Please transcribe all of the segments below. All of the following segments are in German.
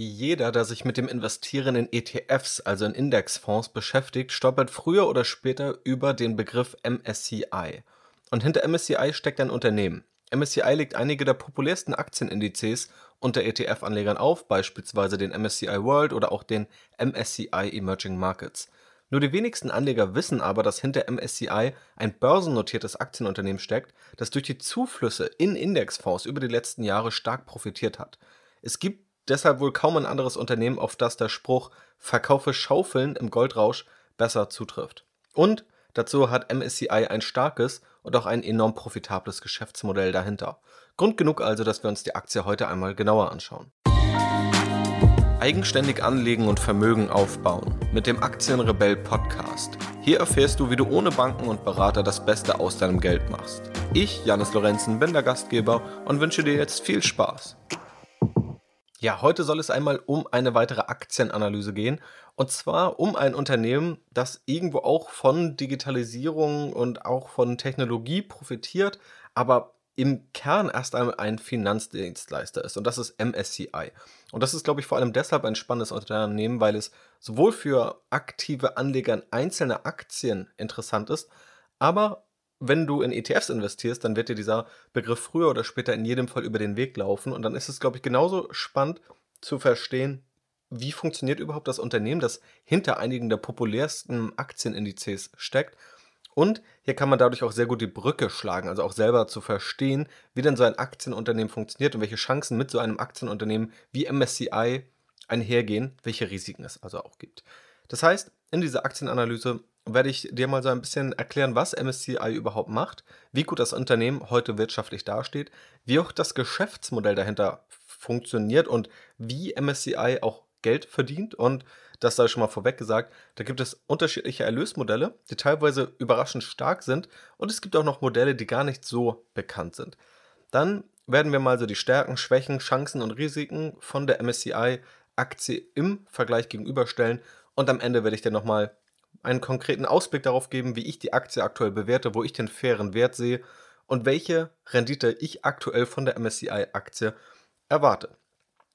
Jeder, der sich mit dem Investieren in ETFs, also in Indexfonds, beschäftigt, stolpert früher oder später über den Begriff MSCI. Und hinter MSCI steckt ein Unternehmen. MSCI legt einige der populärsten Aktienindizes unter ETF-Anlegern auf, beispielsweise den MSCI World oder auch den MSCI Emerging Markets. Nur die wenigsten Anleger wissen aber, dass hinter MSCI ein börsennotiertes Aktienunternehmen steckt, das durch die Zuflüsse in Indexfonds über die letzten Jahre stark profitiert hat. Es gibt deshalb wohl kaum ein anderes Unternehmen, auf das der Spruch Verkaufe Schaufeln im Goldrausch besser zutrifft. Und dazu hat MSCI ein starkes und auch ein enorm profitables Geschäftsmodell dahinter. Grund genug also, dass wir uns die Aktie heute einmal genauer anschauen. Eigenständig anlegen und Vermögen aufbauen mit dem Aktienrebell Podcast. Hier erfährst du, wie du ohne Banken und Berater das Beste aus deinem Geld machst. Ich, Janis Lorenzen, bin der Gastgeber und wünsche dir jetzt viel Spaß. Ja, heute soll es einmal um eine weitere Aktienanalyse gehen. Und zwar um ein Unternehmen, das irgendwo auch von Digitalisierung und auch von Technologie profitiert, aber im Kern erst einmal ein Finanzdienstleister ist. Und das ist MSCI. Und das ist, glaube ich, vor allem deshalb ein spannendes Unternehmen, weil es sowohl für aktive Anleger in einzelne Aktien interessant ist, aber wenn du in ETFs investierst, dann wird dir dieser Begriff früher oder später in jedem Fall über den Weg laufen. Und dann ist es, glaube ich, genauso spannend zu verstehen, wie funktioniert überhaupt das Unternehmen, das hinter einigen der populärsten Aktienindizes steckt. Und hier kann man dadurch auch sehr gut die Brücke schlagen, also auch selber zu verstehen, wie denn so ein Aktienunternehmen funktioniert und welche Chancen mit so einem Aktienunternehmen wie MSCI einhergehen, welche Risiken es also auch gibt. Das heißt, in dieser Aktienanalyse werde ich dir mal so ein bisschen erklären, was MSCI überhaupt macht, wie gut das Unternehmen heute wirtschaftlich dasteht, wie auch das Geschäftsmodell dahinter funktioniert und wie MSCI auch Geld verdient. Und das sei schon mal vorweg gesagt, da gibt es unterschiedliche Erlösmodelle, die teilweise überraschend stark sind und es gibt auch noch Modelle, die gar nicht so bekannt sind. Dann werden wir mal so die Stärken, Schwächen, Chancen und Risiken von der MSCI-Aktie im Vergleich gegenüberstellen und am Ende werde ich dir nochmal einen konkreten Ausblick darauf geben, wie ich die Aktie aktuell bewerte, wo ich den fairen Wert sehe und welche Rendite ich aktuell von der MSCI-Aktie erwarte.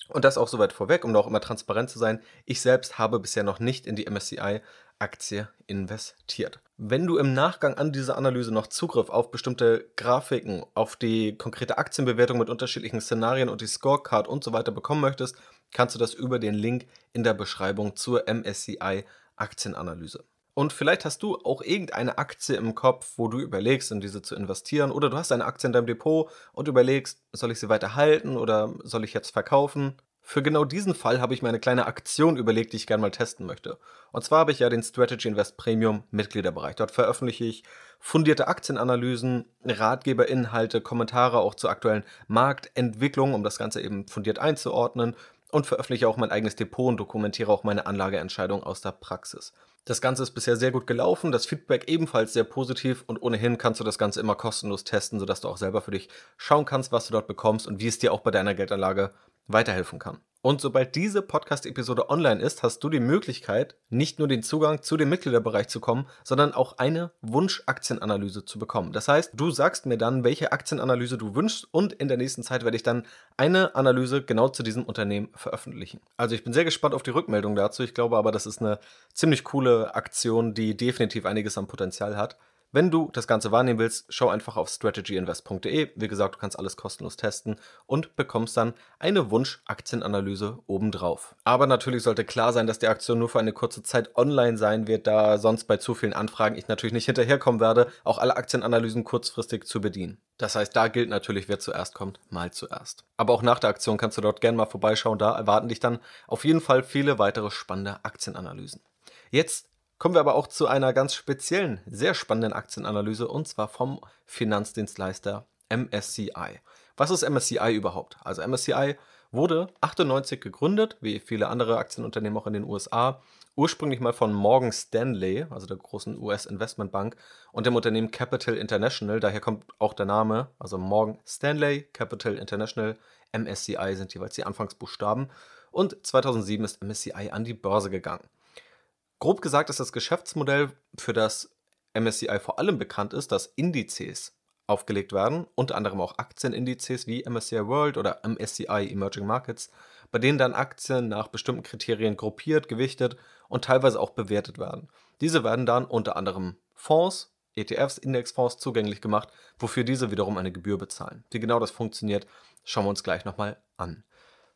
Und das auch soweit vorweg, um da auch immer transparent zu sein. Ich selbst habe bisher noch nicht in die MSCI-Aktie investiert. Wenn du im Nachgang an diese Analyse noch Zugriff auf bestimmte Grafiken, auf die konkrete Aktienbewertung mit unterschiedlichen Szenarien und die Scorecard und so weiter bekommen möchtest, kannst du das über den Link in der Beschreibung zur MSCI Aktienanalyse. Und vielleicht hast du auch irgendeine Aktie im Kopf, wo du überlegst, in diese zu investieren. Oder du hast eine Aktie in deinem Depot und überlegst, soll ich sie weiter halten oder soll ich jetzt verkaufen? Für genau diesen Fall habe ich mir eine kleine Aktion überlegt, die ich gerne mal testen möchte. Und zwar habe ich ja den Strategy Invest Premium Mitgliederbereich. Dort veröffentliche ich fundierte Aktienanalysen, Ratgeberinhalte, Kommentare auch zur aktuellen Marktentwicklung, um das Ganze eben fundiert einzuordnen und veröffentliche auch mein eigenes Depot und dokumentiere auch meine Anlageentscheidung aus der Praxis. Das Ganze ist bisher sehr gut gelaufen, das Feedback ebenfalls sehr positiv und ohnehin kannst du das Ganze immer kostenlos testen, sodass du auch selber für dich schauen kannst, was du dort bekommst und wie es dir auch bei deiner Geldanlage weiterhelfen kann. Und sobald diese Podcast-Episode online ist, hast du die Möglichkeit, nicht nur den Zugang zu dem Mitgliederbereich zu kommen, sondern auch eine Wunsch-Aktienanalyse zu bekommen. Das heißt, du sagst mir dann, welche Aktienanalyse du wünschst und in der nächsten Zeit werde ich dann eine Analyse genau zu diesem Unternehmen veröffentlichen. Also ich bin sehr gespannt auf die Rückmeldung dazu. Ich glaube aber, das ist eine ziemlich coole Aktion, die definitiv einiges an Potenzial hat. Wenn du das Ganze wahrnehmen willst, schau einfach auf strategyinvest.de. Wie gesagt, du kannst alles kostenlos testen und bekommst dann eine Wunsch-Aktienanalyse obendrauf. Aber natürlich sollte klar sein, dass die Aktion nur für eine kurze Zeit online sein wird, da sonst bei zu vielen Anfragen ich natürlich nicht hinterherkommen werde, auch alle Aktienanalysen kurzfristig zu bedienen. Das heißt, da gilt natürlich, wer zuerst kommt, mal zuerst. Aber auch nach der Aktion kannst du dort gerne mal vorbeischauen. Da erwarten dich dann auf jeden Fall viele weitere spannende Aktienanalysen. Jetzt Kommen wir aber auch zu einer ganz speziellen, sehr spannenden Aktienanalyse und zwar vom Finanzdienstleister MSCI. Was ist MSCI überhaupt? Also MSCI wurde 98 gegründet, wie viele andere Aktienunternehmen auch in den USA, ursprünglich mal von Morgan Stanley, also der großen US-Investmentbank, und dem Unternehmen Capital International. Daher kommt auch der Name, also Morgan Stanley, Capital International, MSCI sind jeweils die Anfangsbuchstaben. Und 2007 ist MSCI an die Börse gegangen. Grob gesagt ist das Geschäftsmodell, für das MSCI vor allem bekannt ist, dass Indizes aufgelegt werden, unter anderem auch Aktienindizes wie MSCI World oder MSCI Emerging Markets, bei denen dann Aktien nach bestimmten Kriterien gruppiert, gewichtet und teilweise auch bewertet werden. Diese werden dann unter anderem Fonds, ETFs, Indexfonds zugänglich gemacht, wofür diese wiederum eine Gebühr bezahlen. Wie genau das funktioniert, schauen wir uns gleich nochmal an.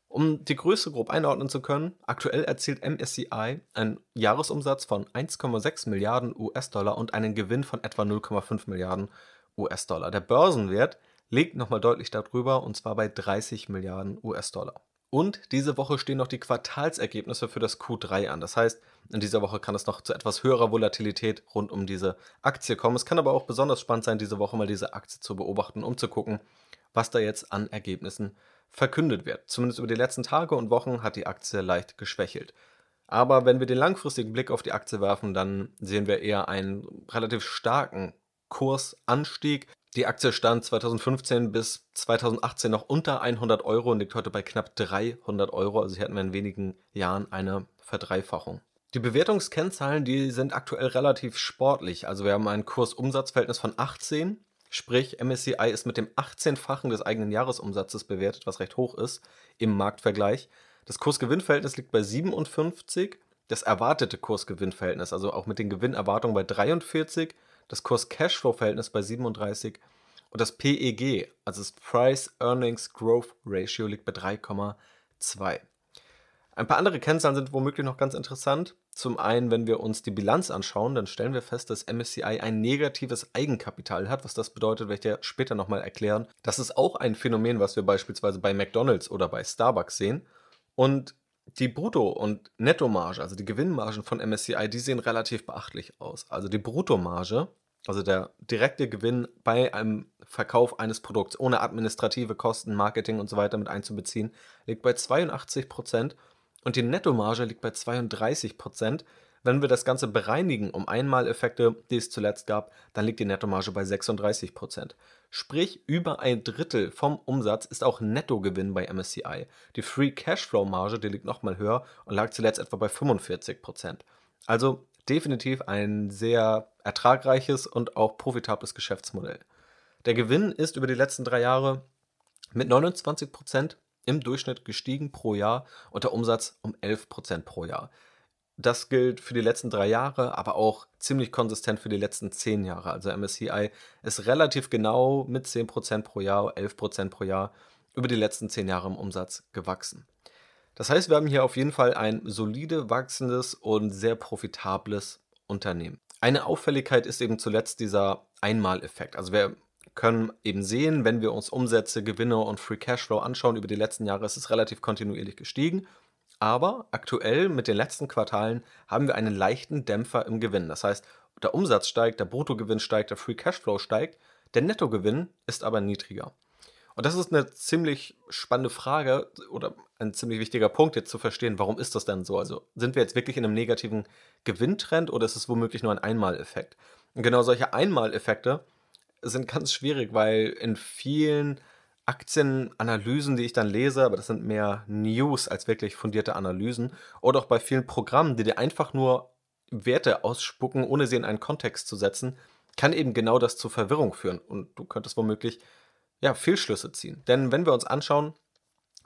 Um die Größe grob einordnen zu können, aktuell erzielt MSCI einen Jahresumsatz von 1,6 Milliarden US-Dollar und einen Gewinn von etwa 0,5 Milliarden US-Dollar. Der Börsenwert liegt nochmal deutlich darüber und zwar bei 30 Milliarden US-Dollar. Und diese Woche stehen noch die Quartalsergebnisse für das Q3 an. Das heißt, in dieser Woche kann es noch zu etwas höherer Volatilität rund um diese Aktie kommen. Es kann aber auch besonders spannend sein, diese Woche mal diese Aktie zu beobachten, um zu gucken, was da jetzt an Ergebnissen verkündet wird. Zumindest über die letzten Tage und Wochen hat die Aktie leicht geschwächelt. Aber wenn wir den langfristigen Blick auf die Aktie werfen, dann sehen wir eher einen relativ starken Kursanstieg. Die Aktie stand 2015 bis 2018 noch unter 100 Euro und liegt heute bei knapp 300 Euro. Also hier hatten wir in wenigen Jahren eine Verdreifachung. Die Bewertungskennzahlen, die sind aktuell relativ sportlich. Also wir haben ein Kurs-Umsatz-Verhältnis von 18, sprich MSCI ist mit dem 18-fachen des eigenen Jahresumsatzes bewertet, was recht hoch ist im Marktvergleich. Das Kurs-Gewinn-Verhältnis liegt bei 57, das erwartete Kurs-Gewinn-Verhältnis, also auch mit den Gewinnerwartungen bei 43 das Kurs-Cashflow-Verhältnis bei 37 und das PEG, also das Price Earnings Growth Ratio, liegt bei 3,2. Ein paar andere Kennzahlen sind womöglich noch ganz interessant. Zum einen, wenn wir uns die Bilanz anschauen, dann stellen wir fest, dass MSCI ein negatives Eigenkapital hat. Was das bedeutet, werde ich dir später nochmal erklären. Das ist auch ein Phänomen, was wir beispielsweise bei McDonald's oder bei Starbucks sehen. Und die Brutto- und Nettomarge, also die Gewinnmargen von MSCI, die sehen relativ beachtlich aus. Also die Bruttomarge, also der direkte Gewinn bei einem Verkauf eines Produkts ohne administrative Kosten, Marketing und so weiter mit einzubeziehen, liegt bei 82 Prozent und die Nettomarge liegt bei 32 Prozent. Wenn wir das Ganze bereinigen um Einmaleffekte, die es zuletzt gab, dann liegt die Nettomarge bei 36 Prozent. Sprich, über ein Drittel vom Umsatz ist auch Nettogewinn bei MSCI. Die Free Cashflow Marge, die liegt nochmal höher und lag zuletzt etwa bei 45 Prozent. Also definitiv ein sehr ertragreiches und auch profitables Geschäftsmodell. Der Gewinn ist über die letzten drei Jahre mit 29 Prozent im Durchschnitt gestiegen pro Jahr und der Umsatz um 11 Prozent pro Jahr. Das gilt für die letzten drei Jahre, aber auch ziemlich konsistent für die letzten zehn Jahre. Also MSCI ist relativ genau mit 10% pro Jahr, 11% pro Jahr über die letzten zehn Jahre im Umsatz gewachsen. Das heißt, wir haben hier auf jeden Fall ein solide wachsendes und sehr profitables Unternehmen. Eine Auffälligkeit ist eben zuletzt dieser Einmaleffekt. Also wir können eben sehen, wenn wir uns Umsätze, Gewinne und Free Cashflow anschauen über die letzten Jahre, ist es relativ kontinuierlich gestiegen aber aktuell mit den letzten Quartalen haben wir einen leichten Dämpfer im Gewinn. Das heißt, der Umsatz steigt, der Bruttogewinn steigt, der Free Cashflow steigt, der Nettogewinn ist aber niedriger. Und das ist eine ziemlich spannende Frage oder ein ziemlich wichtiger Punkt jetzt zu verstehen, warum ist das denn so? Also sind wir jetzt wirklich in einem negativen Gewinntrend oder ist es womöglich nur ein Einmaleffekt? Und genau solche Einmaleffekte sind ganz schwierig, weil in vielen Aktienanalysen, die ich dann lese, aber das sind mehr News als wirklich fundierte Analysen. Oder auch bei vielen Programmen, die dir einfach nur Werte ausspucken, ohne sie in einen Kontext zu setzen, kann eben genau das zu Verwirrung führen. Und du könntest womöglich ja, Fehlschlüsse ziehen. Denn wenn wir uns anschauen,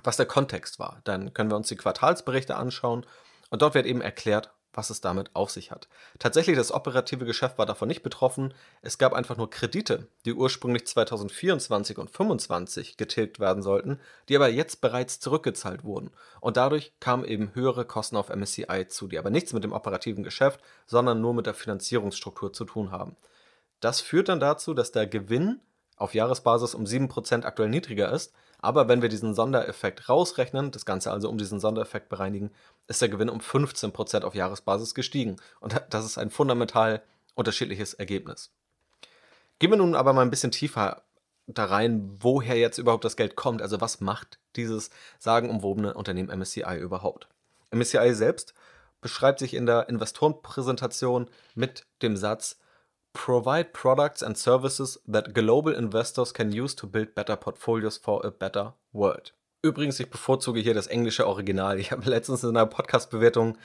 was der Kontext war, dann können wir uns die Quartalsberichte anschauen und dort wird eben erklärt, was es damit auf sich hat. Tatsächlich, das operative Geschäft war davon nicht betroffen. Es gab einfach nur Kredite, die ursprünglich 2024 und 2025 getilgt werden sollten, die aber jetzt bereits zurückgezahlt wurden. Und dadurch kamen eben höhere Kosten auf MSCI zu, die aber nichts mit dem operativen Geschäft, sondern nur mit der Finanzierungsstruktur zu tun haben. Das führt dann dazu, dass der Gewinn auf Jahresbasis um 7% aktuell niedriger ist, aber wenn wir diesen Sondereffekt rausrechnen, das Ganze also um diesen Sondereffekt bereinigen, ist der Gewinn um 15% auf Jahresbasis gestiegen. Und das ist ein fundamental unterschiedliches Ergebnis. Gehen wir nun aber mal ein bisschen tiefer da rein, woher jetzt überhaupt das Geld kommt. Also was macht dieses sagenumwobene Unternehmen MSCI überhaupt? MSCI selbst beschreibt sich in der Investorenpräsentation mit dem Satz Provide products and services that global investors can use to build better portfolios for a better world. Übrigens, ich bevorzuge hier das englische Original. Ich habe letztens in einer Podcast-Bewertung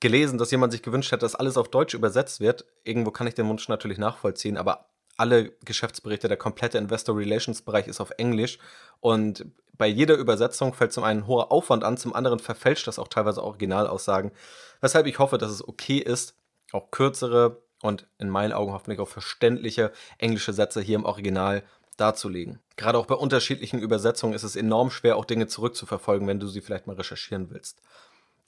gelesen, dass jemand sich gewünscht hat, dass alles auf Deutsch übersetzt wird. Irgendwo kann ich den Wunsch natürlich nachvollziehen, aber alle Geschäftsberichte, der komplette Investor Relations Bereich ist auf Englisch und bei jeder Übersetzung fällt zum einen hoher Aufwand an, zum anderen verfälscht das auch teilweise Originalaussagen, weshalb ich hoffe, dass es okay ist, auch kürzere und in meinen Augen hoffentlich auch verständliche englische Sätze hier im Original darzulegen. Gerade auch bei unterschiedlichen Übersetzungen ist es enorm schwer, auch Dinge zurückzuverfolgen, wenn du sie vielleicht mal recherchieren willst.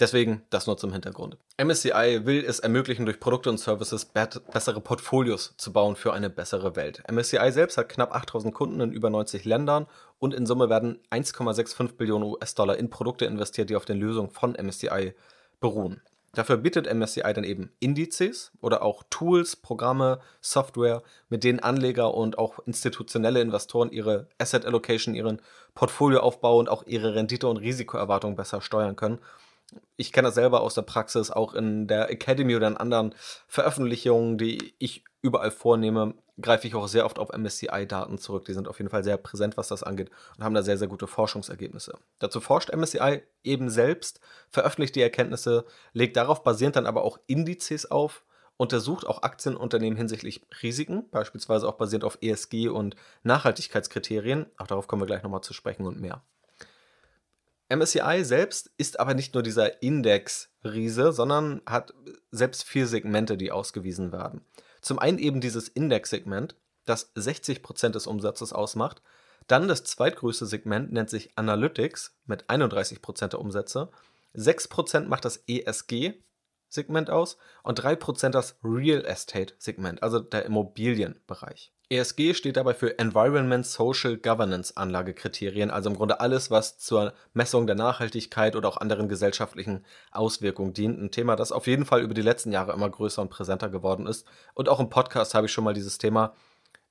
Deswegen das nur zum Hintergrund. MSCI will es ermöglichen, durch Produkte und Services bessere Portfolios zu bauen für eine bessere Welt. MSCI selbst hat knapp 8000 Kunden in über 90 Ländern und in Summe werden 1,65 Billionen US-Dollar in Produkte investiert, die auf den Lösungen von MSCI beruhen. Dafür bietet MSCI dann eben Indizes oder auch Tools, Programme, Software, mit denen Anleger und auch institutionelle Investoren ihre Asset Allocation, ihren Portfolioaufbau und auch ihre Rendite- und Risikoerwartung besser steuern können. Ich kenne das selber aus der Praxis, auch in der Academy oder in anderen Veröffentlichungen, die ich überall vornehme, greife ich auch sehr oft auf MSCI-Daten zurück. Die sind auf jeden Fall sehr präsent, was das angeht und haben da sehr, sehr gute Forschungsergebnisse. Dazu forscht MSCI eben selbst, veröffentlicht die Erkenntnisse, legt darauf basierend dann aber auch Indizes auf, untersucht auch Aktienunternehmen hinsichtlich Risiken, beispielsweise auch basierend auf ESG und Nachhaltigkeitskriterien. Auch darauf kommen wir gleich nochmal zu sprechen und mehr. MSCI selbst ist aber nicht nur dieser Index-Riese, sondern hat selbst vier Segmente, die ausgewiesen werden. Zum einen eben dieses Index-Segment, das 60% des Umsatzes ausmacht. Dann das zweitgrößte Segment nennt sich Analytics mit 31% der Umsätze. 6% macht das ESG-Segment aus und 3% das Real Estate-Segment, also der Immobilienbereich. ESG steht dabei für Environment Social Governance Anlagekriterien, also im Grunde alles, was zur Messung der Nachhaltigkeit oder auch anderen gesellschaftlichen Auswirkungen dient. Ein Thema, das auf jeden Fall über die letzten Jahre immer größer und präsenter geworden ist. Und auch im Podcast habe ich schon mal dieses Thema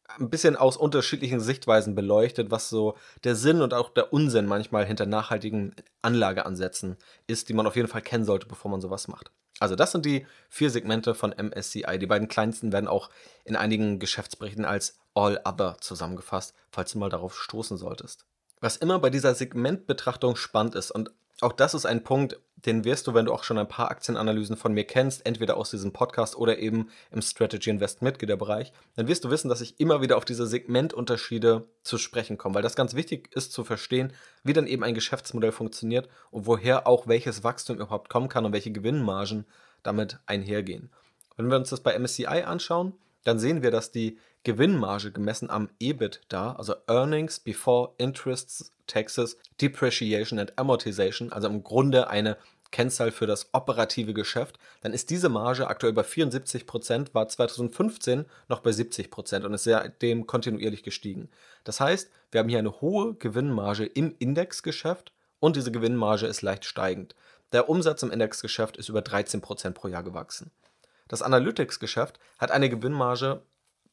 ein bisschen aus unterschiedlichen Sichtweisen beleuchtet, was so der Sinn und auch der Unsinn manchmal hinter nachhaltigen Anlageansätzen ist, die man auf jeden Fall kennen sollte, bevor man sowas macht. Also das sind die vier Segmente von MSCI. Die beiden kleinsten werden auch in einigen Geschäftsberichten als All Other zusammengefasst, falls du mal darauf stoßen solltest. Was immer bei dieser Segmentbetrachtung spannend ist und auch das ist ein Punkt, den wirst du, wenn du auch schon ein paar Aktienanalysen von mir kennst, entweder aus diesem Podcast oder eben im Strategy Invest Mitgliederbereich, dann wirst du wissen, dass ich immer wieder auf diese Segmentunterschiede zu sprechen komme, weil das ganz wichtig ist zu verstehen, wie dann eben ein Geschäftsmodell funktioniert und woher auch welches Wachstum überhaupt kommen kann und welche Gewinnmargen damit einhergehen. Wenn wir uns das bei MSCI anschauen, dann sehen wir, dass die Gewinnmarge gemessen am EBIT da, also Earnings Before Interests, Taxes, Depreciation and Amortization, also im Grunde eine Kennzahl für das operative Geschäft, dann ist diese Marge aktuell bei 74%, war 2015 noch bei 70% und ist seitdem kontinuierlich gestiegen. Das heißt, wir haben hier eine hohe Gewinnmarge im Indexgeschäft und diese Gewinnmarge ist leicht steigend. Der Umsatz im Indexgeschäft ist über 13% pro Jahr gewachsen. Das Analytics-Geschäft hat eine Gewinnmarge,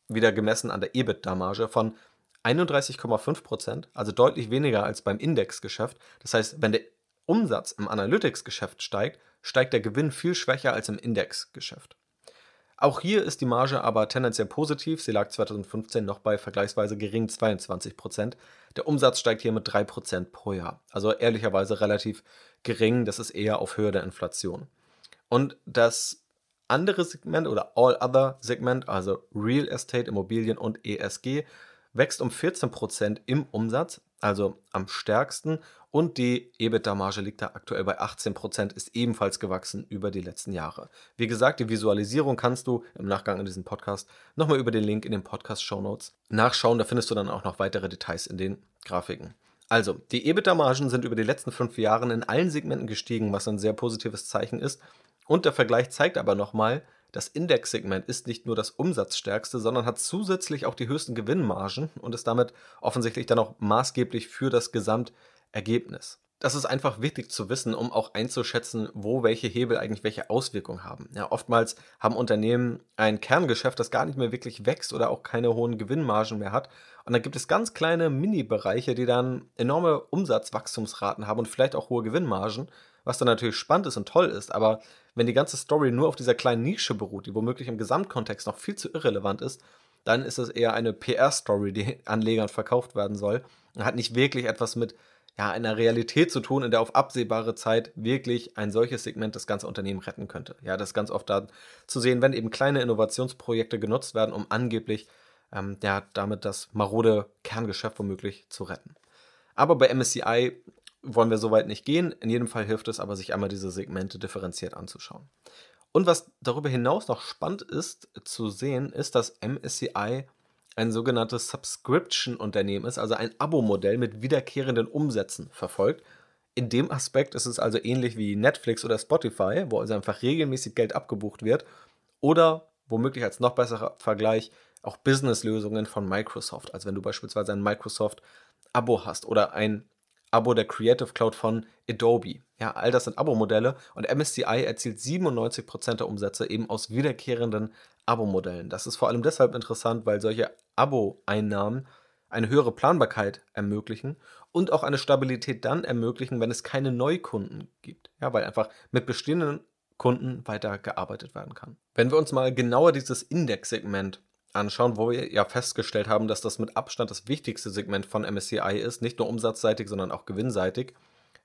wieder gemessen an der EBITDA-Marge, von 31,5%, also deutlich weniger als beim Indexgeschäft. Das heißt, wenn der Umsatz im Analytics-Geschäft steigt, steigt der Gewinn viel schwächer als im Indexgeschäft. Auch hier ist die Marge aber tendenziell positiv. Sie lag 2015 noch bei vergleichsweise gering 22%. Der Umsatz steigt hier mit 3% pro Jahr. Also ehrlicherweise relativ gering. Das ist eher auf Höhe der Inflation. Und das andere Segment oder All Other Segment, also Real Estate, Immobilien und ESG, wächst um 14% im Umsatz, also am stärksten. Und die EBITDA-Marge liegt da aktuell bei 18%, ist ebenfalls gewachsen über die letzten Jahre. Wie gesagt, die Visualisierung kannst du im Nachgang in diesem Podcast nochmal über den Link in den Podcast-Show Notes nachschauen. Da findest du dann auch noch weitere Details in den Grafiken. Also, die EBITDA-Margen sind über die letzten fünf Jahre in allen Segmenten gestiegen, was ein sehr positives Zeichen ist. Und der Vergleich zeigt aber nochmal, das Indexsegment ist nicht nur das umsatzstärkste, sondern hat zusätzlich auch die höchsten Gewinnmargen und ist damit offensichtlich dann auch maßgeblich für das Gesamtergebnis. Das ist einfach wichtig zu wissen, um auch einzuschätzen, wo welche Hebel eigentlich welche Auswirkungen haben. Ja, oftmals haben Unternehmen ein Kerngeschäft, das gar nicht mehr wirklich wächst oder auch keine hohen Gewinnmargen mehr hat. Und dann gibt es ganz kleine Mini-Bereiche, die dann enorme Umsatzwachstumsraten haben und vielleicht auch hohe Gewinnmargen, was dann natürlich spannend ist und toll ist. Aber wenn die ganze Story nur auf dieser kleinen Nische beruht, die womöglich im Gesamtkontext noch viel zu irrelevant ist, dann ist es eher eine PR-Story, die Anlegern verkauft werden soll und hat nicht wirklich etwas mit ja, einer Realität zu tun, in der auf absehbare Zeit wirklich ein solches Segment das ganze Unternehmen retten könnte. Ja, das ist ganz oft da zu sehen, wenn eben kleine Innovationsprojekte genutzt werden, um angeblich ähm, ja, damit das marode Kerngeschäft womöglich zu retten. Aber bei MSCI wollen wir soweit nicht gehen. In jedem Fall hilft es aber, sich einmal diese Segmente differenziert anzuschauen. Und was darüber hinaus noch spannend ist zu sehen, ist, dass MSCI ein sogenanntes Subscription-Unternehmen ist, also ein Abo-Modell mit wiederkehrenden Umsätzen verfolgt. In dem Aspekt ist es also ähnlich wie Netflix oder Spotify, wo also einfach regelmäßig Geld abgebucht wird. Oder womöglich als noch besserer Vergleich auch Business-Lösungen von Microsoft. Also wenn du beispielsweise ein Microsoft-Abo hast oder ein Abo der Creative Cloud von Adobe. Ja, all das sind Abo-Modelle und MSCI erzielt 97% der Umsätze eben aus wiederkehrenden Abo-Modellen. Das ist vor allem deshalb interessant, weil solche Abo-Einnahmen eine höhere Planbarkeit ermöglichen und auch eine Stabilität dann ermöglichen, wenn es keine Neukunden gibt. Ja, weil einfach mit bestehenden Kunden weiter gearbeitet werden kann. Wenn wir uns mal genauer dieses Index-Segment anschauen, wo wir ja festgestellt haben, dass das mit Abstand das wichtigste Segment von MSCI ist, nicht nur umsatzseitig, sondern auch gewinnseitig,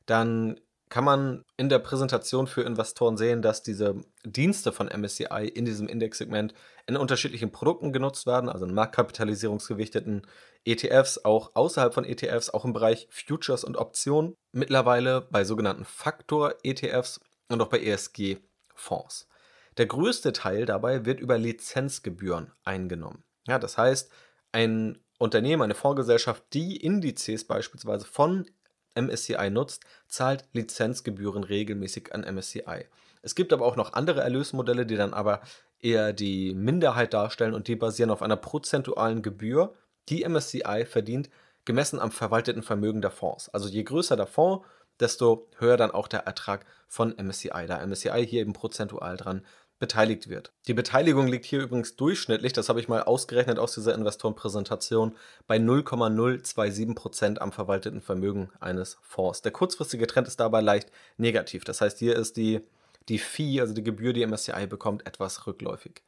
dann kann man in der Präsentation für Investoren sehen, dass diese Dienste von MSCI in diesem Indexsegment in unterschiedlichen Produkten genutzt werden, also in marktkapitalisierungsgewichteten ETFs, auch außerhalb von ETFs, auch im Bereich Futures und Optionen, mittlerweile bei sogenannten Faktor-ETFs und auch bei ESG-Fonds. Der größte Teil dabei wird über Lizenzgebühren eingenommen. Ja, das heißt, ein Unternehmen, eine Fondsgesellschaft, die Indizes beispielsweise von MSCI nutzt, zahlt Lizenzgebühren regelmäßig an MSCI. Es gibt aber auch noch andere Erlösmodelle, die dann aber eher die Minderheit darstellen und die basieren auf einer prozentualen Gebühr, die MSCI verdient, gemessen am verwalteten Vermögen der Fonds. Also je größer der Fonds, desto höher dann auch der Ertrag von MSCI, da MSCI hier eben prozentual dran beteiligt wird. Die Beteiligung liegt hier übrigens durchschnittlich, das habe ich mal ausgerechnet aus dieser Investorenpräsentation, bei 0,027% am verwalteten Vermögen eines Fonds. Der kurzfristige Trend ist dabei leicht negativ. Das heißt, hier ist die, die Fee, also die Gebühr, die MSCI bekommt, etwas rückläufig.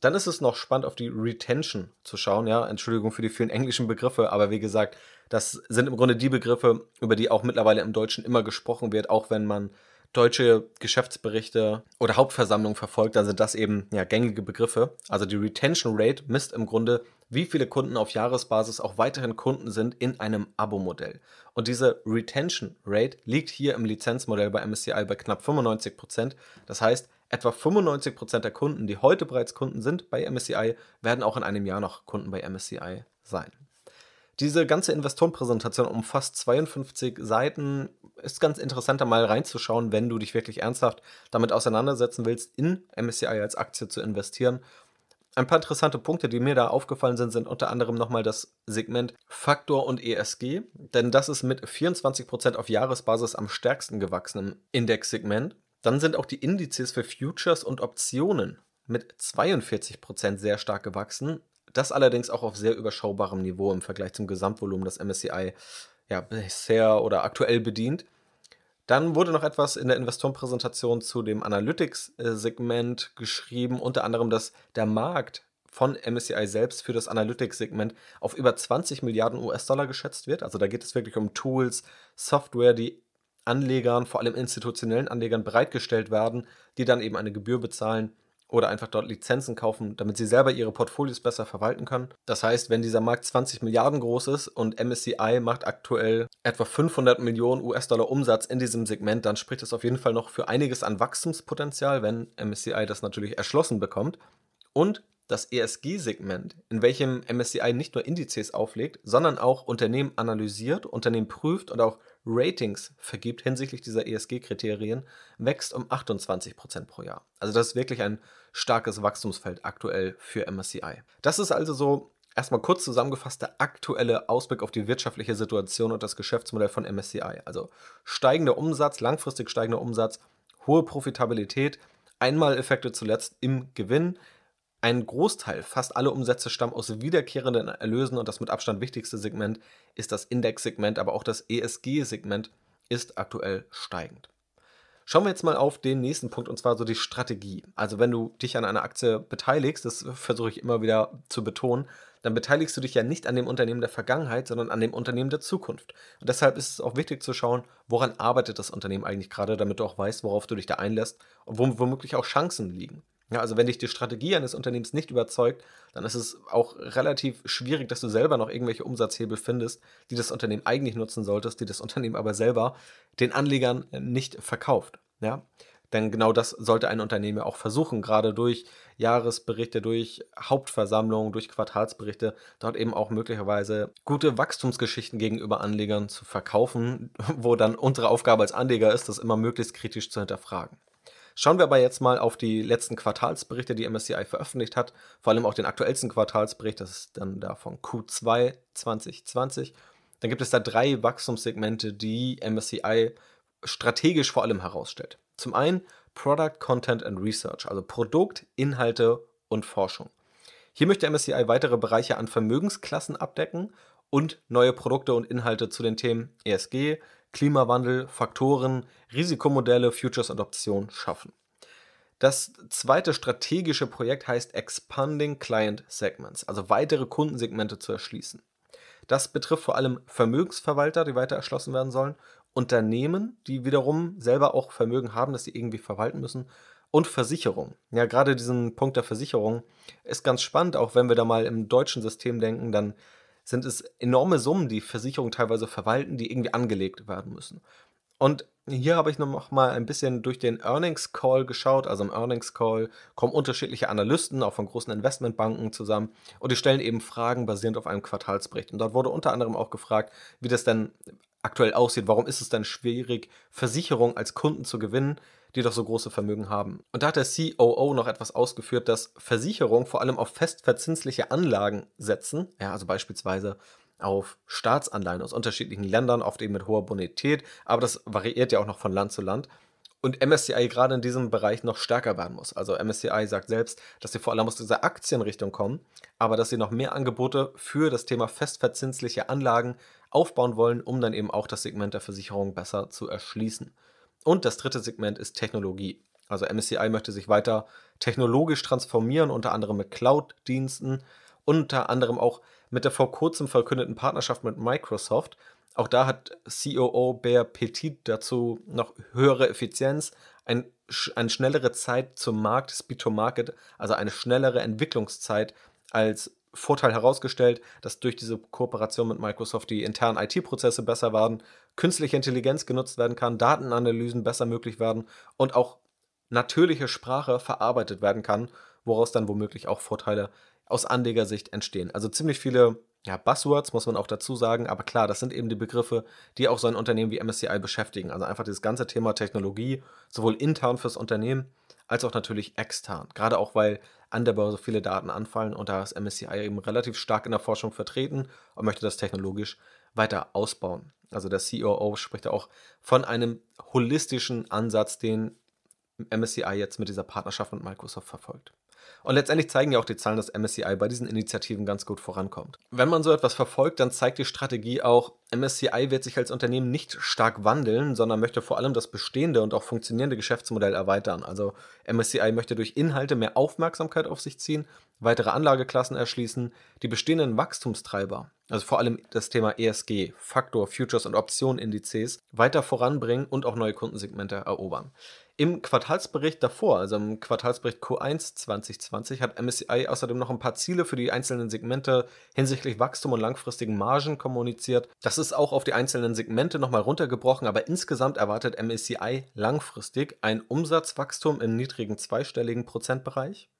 Dann ist es noch spannend, auf die Retention zu schauen. Ja, Entschuldigung für die vielen englischen Begriffe, aber wie gesagt, das sind im Grunde die Begriffe, über die auch mittlerweile im Deutschen immer gesprochen wird, auch wenn man deutsche Geschäftsberichte oder Hauptversammlungen verfolgt, dann sind das eben ja, gängige Begriffe. Also die Retention Rate misst im Grunde, wie viele Kunden auf Jahresbasis auch weiterhin Kunden sind in einem Abo-Modell. Und diese Retention Rate liegt hier im Lizenzmodell bei MSCI bei knapp 95%. Prozent. Das heißt, etwa 95 Prozent der Kunden, die heute bereits Kunden sind bei MSCI, werden auch in einem Jahr noch Kunden bei MSCI sein. Diese ganze Investorenpräsentation umfasst 52 Seiten. Ist ganz interessant, da mal reinzuschauen, wenn du dich wirklich ernsthaft damit auseinandersetzen willst, in MSCI als Aktie zu investieren. Ein paar interessante Punkte, die mir da aufgefallen sind, sind unter anderem nochmal das Segment Faktor und ESG, denn das ist mit 24% auf Jahresbasis am stärksten gewachsen im Indexsegment. Dann sind auch die Indizes für Futures und Optionen mit 42% sehr stark gewachsen. Das allerdings auch auf sehr überschaubarem Niveau im Vergleich zum Gesamtvolumen, das MSCI ja, bisher oder aktuell bedient. Dann wurde noch etwas in der Investorenpräsentation zu dem Analytics-Segment geschrieben, unter anderem, dass der Markt von MSCI selbst für das Analytics-Segment auf über 20 Milliarden US-Dollar geschätzt wird. Also da geht es wirklich um Tools, Software, die Anlegern, vor allem institutionellen Anlegern bereitgestellt werden, die dann eben eine Gebühr bezahlen oder einfach dort Lizenzen kaufen, damit sie selber ihre Portfolios besser verwalten können. Das heißt, wenn dieser Markt 20 Milliarden groß ist und MSCI macht aktuell etwa 500 Millionen US-Dollar Umsatz in diesem Segment, dann spricht es auf jeden Fall noch für einiges an Wachstumspotenzial, wenn MSCI das natürlich erschlossen bekommt. Und das ESG-Segment, in welchem MSCI nicht nur Indizes auflegt, sondern auch Unternehmen analysiert, Unternehmen prüft und auch Ratings vergibt hinsichtlich dieser ESG-Kriterien, wächst um 28% pro Jahr. Also das ist wirklich ein starkes Wachstumsfeld aktuell für MSCI. Das ist also so erstmal kurz zusammengefasst der aktuelle Ausblick auf die wirtschaftliche Situation und das Geschäftsmodell von MSCI. Also steigender Umsatz, langfristig steigender Umsatz, hohe Profitabilität, Einmaleffekte zuletzt im Gewinn, ein Großteil, fast alle Umsätze stammen aus wiederkehrenden Erlösen und das mit Abstand wichtigste Segment ist das Index-Segment, aber auch das ESG-Segment ist aktuell steigend. Schauen wir jetzt mal auf den nächsten Punkt und zwar so die Strategie. Also wenn du dich an einer Aktie beteiligst, das versuche ich immer wieder zu betonen, dann beteiligst du dich ja nicht an dem Unternehmen der Vergangenheit, sondern an dem Unternehmen der Zukunft. Und deshalb ist es auch wichtig zu schauen, woran arbeitet das Unternehmen eigentlich gerade, damit du auch weißt, worauf du dich da einlässt und wo womöglich auch Chancen liegen. Ja, also wenn dich die Strategie eines Unternehmens nicht überzeugt, dann ist es auch relativ schwierig, dass du selber noch irgendwelche Umsatzhebel findest, die das Unternehmen eigentlich nutzen solltest, die das Unternehmen aber selber den Anlegern nicht verkauft. Ja? Denn genau das sollte ein Unternehmen ja auch versuchen, gerade durch Jahresberichte, durch Hauptversammlungen, durch Quartalsberichte, dort eben auch möglicherweise gute Wachstumsgeschichten gegenüber Anlegern zu verkaufen, wo dann unsere Aufgabe als Anleger ist, das immer möglichst kritisch zu hinterfragen. Schauen wir aber jetzt mal auf die letzten Quartalsberichte, die MSCI veröffentlicht hat, vor allem auch den aktuellsten Quartalsbericht, das ist dann der von Q2 2020. Dann gibt es da drei Wachstumssegmente, die MSCI strategisch vor allem herausstellt. Zum einen Product, Content and Research, also Produkt, Inhalte und Forschung. Hier möchte MSCI weitere Bereiche an Vermögensklassen abdecken und neue Produkte und Inhalte zu den Themen ESG, Klimawandel, Faktoren, Risikomodelle, Futures und Optionen schaffen. Das zweite strategische Projekt heißt Expanding Client Segments, also weitere Kundensegmente zu erschließen. Das betrifft vor allem Vermögensverwalter, die weiter erschlossen werden sollen, Unternehmen, die wiederum selber auch Vermögen haben, das sie irgendwie verwalten müssen, und Versicherung. Ja, gerade diesen Punkt der Versicherung ist ganz spannend, auch wenn wir da mal im deutschen System denken, dann sind es enorme Summen, die Versicherungen teilweise verwalten, die irgendwie angelegt werden müssen. Und hier habe ich noch mal ein bisschen durch den Earnings Call geschaut. Also im Earnings Call kommen unterschiedliche Analysten, auch von großen Investmentbanken zusammen und die stellen eben Fragen basierend auf einem Quartalsbericht. Und dort wurde unter anderem auch gefragt, wie das denn aktuell aussieht. Warum ist es denn schwierig, Versicherungen als Kunden zu gewinnen, die doch so große Vermögen haben? Und da hat der COO noch etwas ausgeführt, dass Versicherungen vor allem auf festverzinsliche Anlagen setzen. Ja, also beispielsweise auf Staatsanleihen aus unterschiedlichen Ländern, oft eben mit hoher Bonität, aber das variiert ja auch noch von Land zu Land. Und MSCI gerade in diesem Bereich noch stärker werden muss. Also MSCI sagt selbst, dass sie vor allem aus dieser Aktienrichtung kommen, aber dass sie noch mehr Angebote für das Thema festverzinsliche Anlagen aufbauen wollen, um dann eben auch das Segment der Versicherung besser zu erschließen. Und das dritte Segment ist Technologie. Also MSCI möchte sich weiter technologisch transformieren, unter anderem mit Cloud-Diensten, unter anderem auch mit der vor kurzem verkündeten Partnerschaft mit Microsoft. Auch da hat COO Bear Petit dazu noch höhere Effizienz, ein, eine schnellere Zeit zum Markt, Speed to Market, also eine schnellere Entwicklungszeit als Vorteil herausgestellt, dass durch diese Kooperation mit Microsoft die internen IT-Prozesse besser werden, künstliche Intelligenz genutzt werden kann, Datenanalysen besser möglich werden und auch natürliche Sprache verarbeitet werden kann, woraus dann womöglich auch Vorteile aus Anlegersicht entstehen. Also ziemlich viele ja, Buzzwords, muss man auch dazu sagen, aber klar, das sind eben die Begriffe, die auch so ein Unternehmen wie MSCI beschäftigen. Also einfach dieses ganze Thema Technologie, sowohl intern fürs Unternehmen als auch natürlich extern. Gerade auch, weil an der Börse viele Daten anfallen und da ist MSCI eben relativ stark in der Forschung vertreten und möchte das technologisch weiter ausbauen. Also der COO spricht auch von einem holistischen Ansatz, den MSCI jetzt mit dieser Partnerschaft mit Microsoft verfolgt. Und letztendlich zeigen ja auch die Zahlen, dass MSCI bei diesen Initiativen ganz gut vorankommt. Wenn man so etwas verfolgt, dann zeigt die Strategie auch, MSCI wird sich als Unternehmen nicht stark wandeln, sondern möchte vor allem das bestehende und auch funktionierende Geschäftsmodell erweitern. Also MSCI möchte durch Inhalte mehr Aufmerksamkeit auf sich ziehen, weitere Anlageklassen erschließen, die bestehenden Wachstumstreiber, also vor allem das Thema ESG, Faktor, Futures und Optionenindizes, weiter voranbringen und auch neue Kundensegmente erobern. Im Quartalsbericht davor, also im Quartalsbericht Q1 2020, hat MSCI außerdem noch ein paar Ziele für die einzelnen Segmente hinsichtlich Wachstum und langfristigen Margen kommuniziert. Das ist auch auf die einzelnen Segmente nochmal runtergebrochen, aber insgesamt erwartet MSCI langfristig ein Umsatzwachstum im niedrigen zweistelligen Prozentbereich,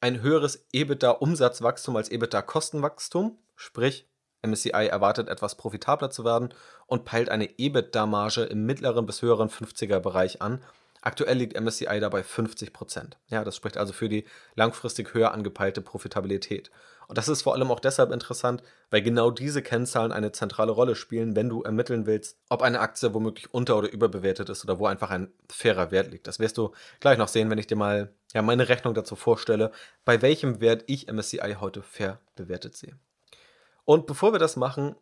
ein höheres EBITDA-Umsatzwachstum als EBITDA-Kostenwachstum, sprich MSCI erwartet etwas profitabler zu werden und peilt eine EBITDA-Marge im mittleren bis höheren 50er-Bereich an Aktuell liegt MSCI dabei 50 Prozent. Ja, das spricht also für die langfristig höher angepeilte Profitabilität. Und das ist vor allem auch deshalb interessant, weil genau diese Kennzahlen eine zentrale Rolle spielen, wenn du ermitteln willst, ob eine Aktie womöglich unter- oder überbewertet ist oder wo einfach ein fairer Wert liegt. Das wirst du gleich noch sehen, wenn ich dir mal ja, meine Rechnung dazu vorstelle, bei welchem Wert ich MSCI heute fair bewertet sehe. Und bevor wir das machen,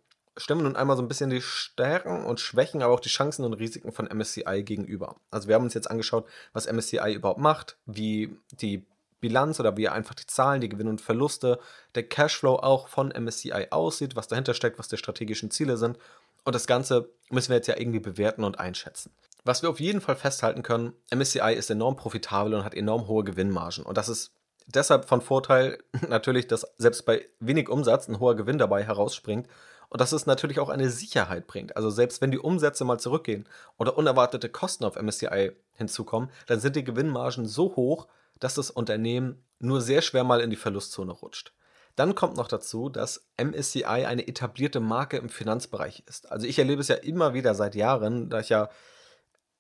wir nun einmal so ein bisschen die Stärken und Schwächen, aber auch die Chancen und Risiken von MSCI gegenüber. Also wir haben uns jetzt angeschaut, was MSCI überhaupt macht, wie die Bilanz oder wie einfach die Zahlen, die Gewinne und Verluste, der Cashflow auch von MSCI aussieht, was dahinter steckt, was die strategischen Ziele sind. Und das Ganze müssen wir jetzt ja irgendwie bewerten und einschätzen. Was wir auf jeden Fall festhalten können, MSCI ist enorm profitabel und hat enorm hohe Gewinnmargen. Und das ist deshalb von Vorteil natürlich, dass selbst bei wenig Umsatz ein hoher Gewinn dabei herausspringt und dass es natürlich auch eine Sicherheit bringt. Also selbst wenn die Umsätze mal zurückgehen oder unerwartete Kosten auf MSCI hinzukommen, dann sind die Gewinnmargen so hoch, dass das Unternehmen nur sehr schwer mal in die Verlustzone rutscht. Dann kommt noch dazu, dass MSCI eine etablierte Marke im Finanzbereich ist. Also ich erlebe es ja immer wieder seit Jahren, da ich ja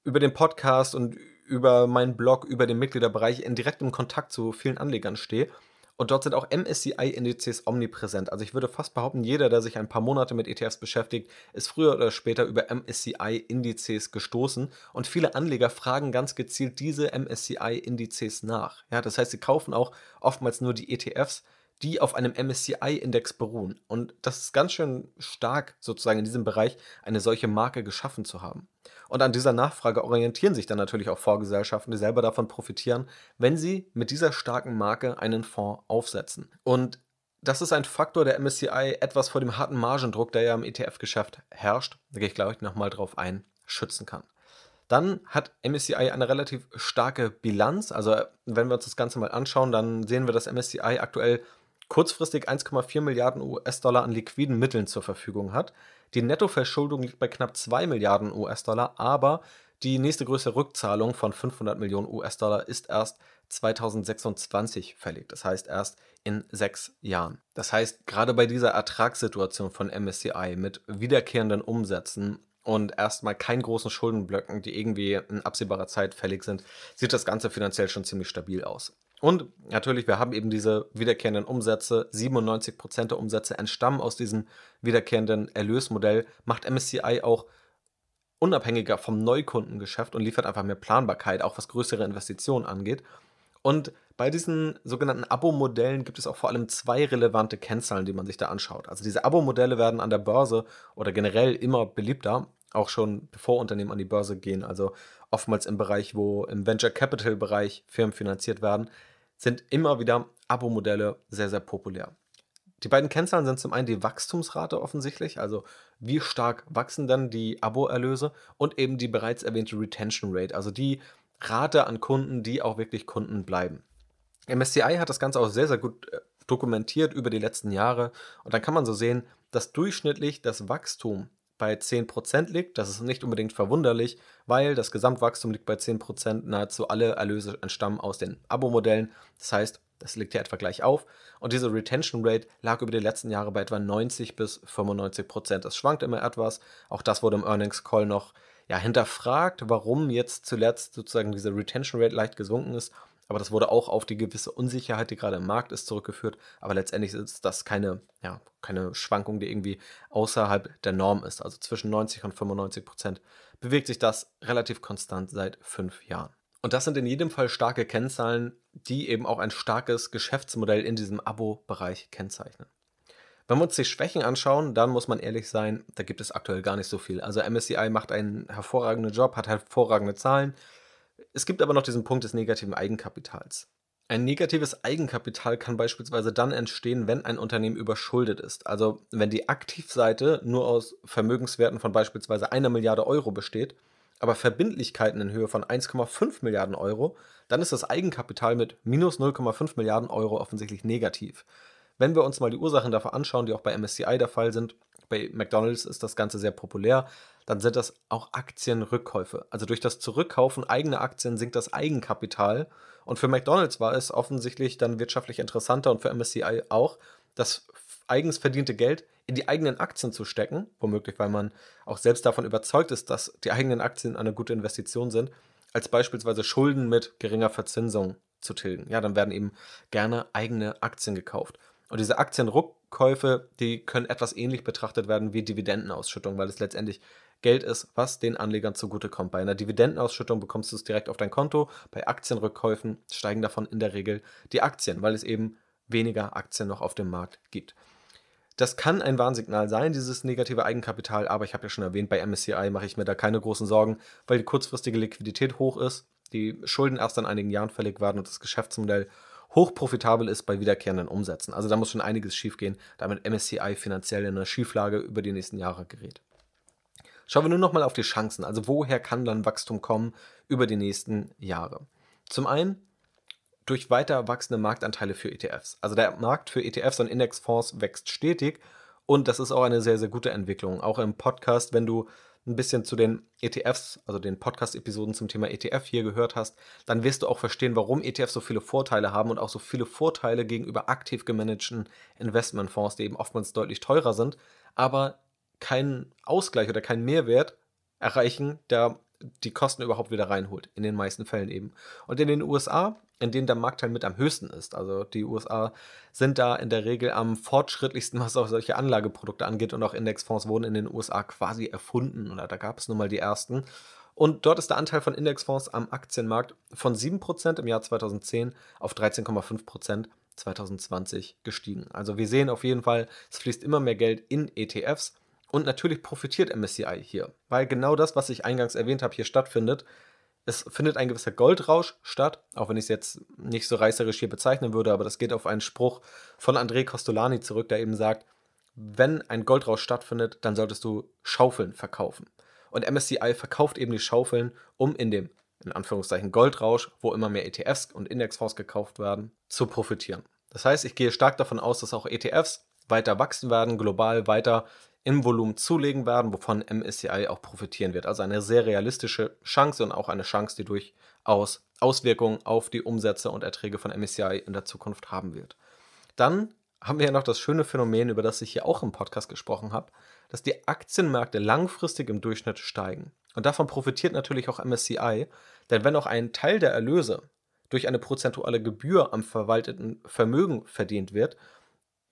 über den Podcast und über meinen Blog, über den Mitgliederbereich in direktem Kontakt zu vielen Anlegern stehe. Und dort sind auch MSCI-Indizes omnipräsent. Also ich würde fast behaupten, jeder, der sich ein paar Monate mit ETFs beschäftigt, ist früher oder später über MSCI-Indizes gestoßen. Und viele Anleger fragen ganz gezielt diese MSCI-Indizes nach. Ja, das heißt, sie kaufen auch oftmals nur die ETFs, die auf einem MSCI-Index beruhen. Und das ist ganz schön stark, sozusagen in diesem Bereich eine solche Marke geschaffen zu haben. Und an dieser Nachfrage orientieren sich dann natürlich auch Fondsgesellschaften, die selber davon profitieren, wenn sie mit dieser starken Marke einen Fonds aufsetzen. Und das ist ein Faktor der MSCI etwas vor dem harten Margendruck, der ja im ETF-Geschäft herrscht, da gehe ich gleich nochmal drauf ein, schützen kann. Dann hat MSCI eine relativ starke Bilanz. Also wenn wir uns das Ganze mal anschauen, dann sehen wir, dass MSCI aktuell kurzfristig 1,4 Milliarden US-Dollar an liquiden Mitteln zur Verfügung hat. Die Nettoverschuldung liegt bei knapp 2 Milliarden US-Dollar, aber die nächste größere Rückzahlung von 500 Millionen US-Dollar ist erst 2026 fällig. Das heißt erst in sechs Jahren. Das heißt, gerade bei dieser Ertragssituation von MSCI mit wiederkehrenden Umsätzen und erstmal keinen großen Schuldenblöcken, die irgendwie in absehbarer Zeit fällig sind, sieht das Ganze finanziell schon ziemlich stabil aus. Und natürlich, wir haben eben diese wiederkehrenden Umsätze. 97% der Umsätze entstammen aus diesem wiederkehrenden Erlösmodell. Macht MSCI auch unabhängiger vom Neukundengeschäft und liefert einfach mehr Planbarkeit, auch was größere Investitionen angeht. Und bei diesen sogenannten Abo-Modellen gibt es auch vor allem zwei relevante Kennzahlen, die man sich da anschaut. Also diese Abo-Modelle werden an der Börse oder generell immer beliebter, auch schon bevor Unternehmen an die Börse gehen. Also oftmals im Bereich, wo im Venture Capital Bereich Firmen finanziert werden sind immer wieder Abo-Modelle sehr, sehr populär. Die beiden Kennzahlen sind zum einen die Wachstumsrate offensichtlich, also wie stark wachsen dann die Abo-Erlöse und eben die bereits erwähnte Retention Rate, also die Rate an Kunden, die auch wirklich Kunden bleiben. MSCI hat das Ganze auch sehr, sehr gut äh, dokumentiert über die letzten Jahre und dann kann man so sehen, dass durchschnittlich das Wachstum bei 10% liegt. Das ist nicht unbedingt verwunderlich, weil das Gesamtwachstum liegt bei 10%. Nahezu alle Erlöse entstammen aus den Abo-Modellen. Das heißt, das liegt ja etwa gleich auf. Und diese Retention Rate lag über die letzten Jahre bei etwa 90 bis 95 Prozent. Das schwankt immer etwas. Auch das wurde im Earnings Call noch ja, hinterfragt, warum jetzt zuletzt sozusagen diese Retention Rate leicht gesunken ist. Aber das wurde auch auf die gewisse Unsicherheit, die gerade im Markt ist, zurückgeführt. Aber letztendlich ist das keine, ja, keine Schwankung, die irgendwie außerhalb der Norm ist. Also zwischen 90 und 95 Prozent bewegt sich das relativ konstant seit fünf Jahren. Und das sind in jedem Fall starke Kennzahlen, die eben auch ein starkes Geschäftsmodell in diesem Abo-Bereich kennzeichnen. Wenn wir uns die Schwächen anschauen, dann muss man ehrlich sein, da gibt es aktuell gar nicht so viel. Also MSCI macht einen hervorragenden Job, hat hervorragende Zahlen, es gibt aber noch diesen Punkt des negativen Eigenkapitals. Ein negatives Eigenkapital kann beispielsweise dann entstehen, wenn ein Unternehmen überschuldet ist. Also wenn die Aktivseite nur aus Vermögenswerten von beispielsweise einer Milliarde Euro besteht, aber Verbindlichkeiten in Höhe von 1,5 Milliarden Euro, dann ist das Eigenkapital mit minus 0,5 Milliarden Euro offensichtlich negativ. Wenn wir uns mal die Ursachen dafür anschauen, die auch bei MSCI der Fall sind, bei McDonald's ist das Ganze sehr populär, dann sind das auch Aktienrückkäufe. Also durch das Zurückkaufen eigener Aktien sinkt das Eigenkapital. Und für McDonald's war es offensichtlich dann wirtschaftlich interessanter und für MSCI auch, das eigens verdiente Geld in die eigenen Aktien zu stecken, womöglich weil man auch selbst davon überzeugt ist, dass die eigenen Aktien eine gute Investition sind, als beispielsweise Schulden mit geringer Verzinsung zu tilgen. Ja, dann werden eben gerne eigene Aktien gekauft. Und diese Aktienrückkäufe, die können etwas ähnlich betrachtet werden wie Dividendenausschüttung, weil es letztendlich Geld ist, was den Anlegern zugutekommt. Bei einer Dividendenausschüttung bekommst du es direkt auf dein Konto. Bei Aktienrückkäufen steigen davon in der Regel die Aktien, weil es eben weniger Aktien noch auf dem Markt gibt. Das kann ein Warnsignal sein, dieses negative Eigenkapital, aber ich habe ja schon erwähnt, bei MSCI mache ich mir da keine großen Sorgen, weil die kurzfristige Liquidität hoch ist, die Schulden erst in einigen Jahren fällig werden und das Geschäftsmodell hochprofitabel ist bei wiederkehrenden Umsätzen. Also da muss schon einiges schiefgehen, damit MSCI finanziell in eine Schieflage über die nächsten Jahre gerät. Schauen wir nur noch mal auf die Chancen. Also woher kann dann Wachstum kommen über die nächsten Jahre? Zum einen durch weiter wachsende Marktanteile für ETFs. Also der Markt für ETFs und Indexfonds wächst stetig und das ist auch eine sehr, sehr gute Entwicklung. Auch im Podcast, wenn du ein bisschen zu den ETFs, also den Podcast-Episoden zum Thema ETF hier gehört hast, dann wirst du auch verstehen, warum ETFs so viele Vorteile haben und auch so viele Vorteile gegenüber aktiv gemanagten Investmentfonds, die eben oftmals deutlich teurer sind, aber keinen Ausgleich oder keinen Mehrwert erreichen, der die Kosten überhaupt wieder reinholt. In den meisten Fällen eben. Und in den USA, in denen der Marktteil mit am höchsten ist, also die USA sind da in der Regel am fortschrittlichsten, was auch solche Anlageprodukte angeht. Und auch Indexfonds wurden in den USA quasi erfunden. Oder da gab es nun mal die ersten. Und dort ist der Anteil von Indexfonds am Aktienmarkt von 7% im Jahr 2010 auf 13,5% 2020 gestiegen. Also wir sehen auf jeden Fall, es fließt immer mehr Geld in ETFs und natürlich profitiert MSCI hier, weil genau das, was ich eingangs erwähnt habe, hier stattfindet. Es findet ein gewisser Goldrausch statt, auch wenn ich es jetzt nicht so reißerisch hier bezeichnen würde, aber das geht auf einen Spruch von André Costolani zurück, der eben sagt, wenn ein Goldrausch stattfindet, dann solltest du Schaufeln verkaufen. Und MSCI verkauft eben die Schaufeln, um in dem, in Anführungszeichen, Goldrausch, wo immer mehr ETFs und Indexfonds gekauft werden, zu profitieren. Das heißt, ich gehe stark davon aus, dass auch ETFs weiter wachsen werden, global weiter im Volumen zulegen werden, wovon MSCI auch profitieren wird. Also eine sehr realistische Chance und auch eine Chance, die durchaus Auswirkungen auf die Umsätze und Erträge von MSCI in der Zukunft haben wird. Dann haben wir ja noch das schöne Phänomen, über das ich hier auch im Podcast gesprochen habe, dass die Aktienmärkte langfristig im Durchschnitt steigen. Und davon profitiert natürlich auch MSCI, denn wenn auch ein Teil der Erlöse durch eine prozentuale Gebühr am verwalteten Vermögen verdient wird,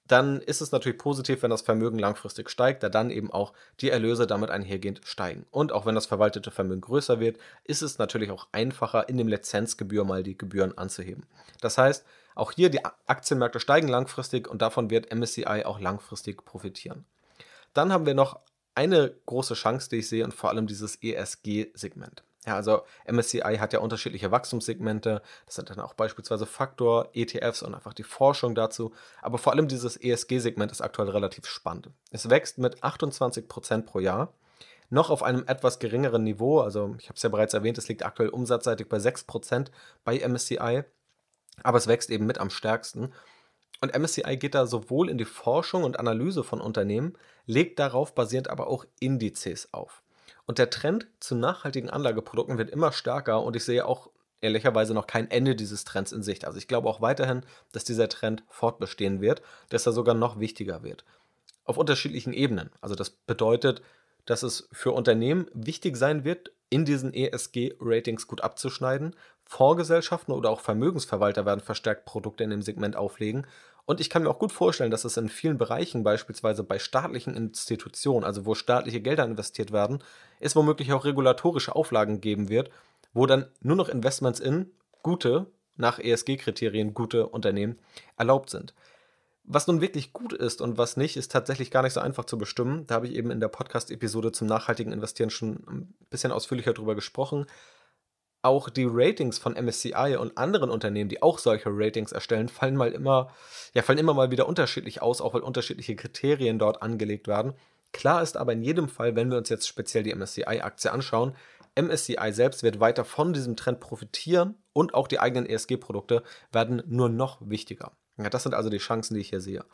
dann ist es natürlich positiv, wenn das Vermögen langfristig steigt, da dann eben auch die Erlöse damit einhergehend steigen. Und auch wenn das verwaltete Vermögen größer wird, ist es natürlich auch einfacher, in dem Lizenzgebühr mal die Gebühren anzuheben. Das heißt, auch hier die Aktienmärkte steigen langfristig und davon wird MSCI auch langfristig profitieren. Dann haben wir noch eine große Chance, die ich sehe, und vor allem dieses ESG-Segment. Ja, also MSCI hat ja unterschiedliche Wachstumssegmente. Das sind dann auch beispielsweise Faktor, ETFs und einfach die Forschung dazu. Aber vor allem dieses ESG-Segment ist aktuell relativ spannend. Es wächst mit 28% pro Jahr. Noch auf einem etwas geringeren Niveau. Also ich habe es ja bereits erwähnt, es liegt aktuell umsatzseitig bei 6% bei MSCI. Aber es wächst eben mit am stärksten. Und MSCI geht da sowohl in die Forschung und Analyse von Unternehmen, legt darauf basierend aber auch Indizes auf. Und der Trend zu nachhaltigen Anlageprodukten wird immer stärker und ich sehe auch ehrlicherweise noch kein Ende dieses Trends in Sicht. Also ich glaube auch weiterhin, dass dieser Trend fortbestehen wird, dass er sogar noch wichtiger wird. Auf unterschiedlichen Ebenen. Also das bedeutet, dass es für Unternehmen wichtig sein wird, in diesen ESG-Ratings gut abzuschneiden. Fondsgesellschaften oder auch Vermögensverwalter werden verstärkt Produkte in dem Segment auflegen. Und ich kann mir auch gut vorstellen, dass es in vielen Bereichen, beispielsweise bei staatlichen Institutionen, also wo staatliche Gelder investiert werden, es womöglich auch regulatorische Auflagen geben wird, wo dann nur noch Investments in gute, nach ESG-Kriterien gute Unternehmen erlaubt sind. Was nun wirklich gut ist und was nicht, ist tatsächlich gar nicht so einfach zu bestimmen. Da habe ich eben in der Podcast-Episode zum nachhaltigen Investieren schon ein bisschen ausführlicher drüber gesprochen. Auch die Ratings von MSCI und anderen Unternehmen, die auch solche Ratings erstellen, fallen mal immer, ja, fallen immer mal wieder unterschiedlich aus, auch weil unterschiedliche Kriterien dort angelegt werden. Klar ist aber in jedem Fall, wenn wir uns jetzt speziell die MSCI-Aktie anschauen, MSCI selbst wird weiter von diesem Trend profitieren und auch die eigenen ESG-Produkte werden nur noch wichtiger. Ja, das sind also die Chancen, die ich hier sehe.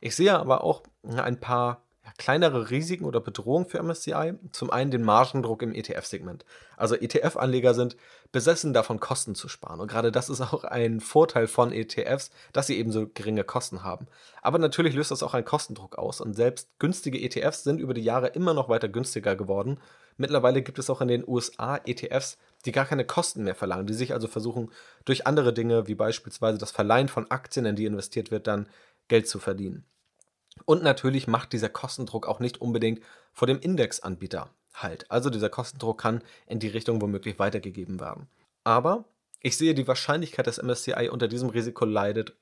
Ich sehe aber auch ein paar kleinere Risiken oder Bedrohungen für MSCI. Zum einen den Margendruck im ETF-Segment. Also ETF-Anleger sind besessen davon, Kosten zu sparen. Und gerade das ist auch ein Vorteil von ETFs, dass sie eben so geringe Kosten haben. Aber natürlich löst das auch einen Kostendruck aus. Und selbst günstige ETFs sind über die Jahre immer noch weiter günstiger geworden. Mittlerweile gibt es auch in den USA ETFs, die gar keine Kosten mehr verlangen, die sich also versuchen, durch andere Dinge, wie beispielsweise das Verleihen von Aktien, in die investiert wird, dann Geld zu verdienen. Und natürlich macht dieser Kostendruck auch nicht unbedingt vor dem Indexanbieter halt. Also dieser Kostendruck kann in die Richtung womöglich weitergegeben werden. Aber ich sehe die Wahrscheinlichkeit, dass MSCI unter diesem Risiko leidet,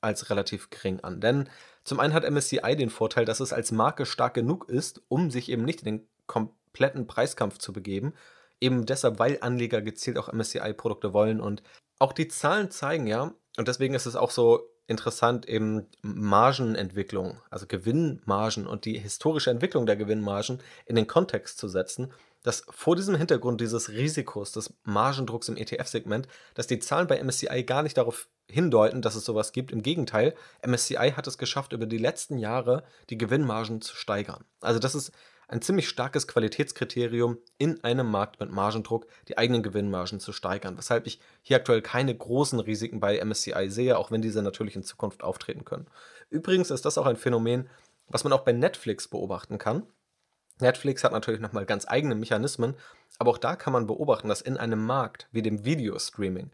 als relativ gering an. Denn zum einen hat MSCI den Vorteil, dass es als Marke stark genug ist, um sich eben nicht in den kompletten Preiskampf zu begeben. Eben deshalb, weil Anleger gezielt auch MSCI-Produkte wollen. Und auch die Zahlen zeigen ja, und deswegen ist es auch so interessant, eben Margenentwicklung, also Gewinnmargen und die historische Entwicklung der Gewinnmargen in den Kontext zu setzen, dass vor diesem Hintergrund dieses Risikos des Margendrucks im ETF-Segment, dass die Zahlen bei MSCI gar nicht darauf hindeuten, dass es sowas gibt. Im Gegenteil, MSCI hat es geschafft, über die letzten Jahre die Gewinnmargen zu steigern. Also das ist ein ziemlich starkes Qualitätskriterium in einem Markt mit Margendruck, die eigenen Gewinnmargen zu steigern. Weshalb ich hier aktuell keine großen Risiken bei MSCI sehe, auch wenn diese natürlich in Zukunft auftreten können. Übrigens ist das auch ein Phänomen, was man auch bei Netflix beobachten kann. Netflix hat natürlich nochmal ganz eigene Mechanismen, aber auch da kann man beobachten, dass in einem Markt wie dem Videostreaming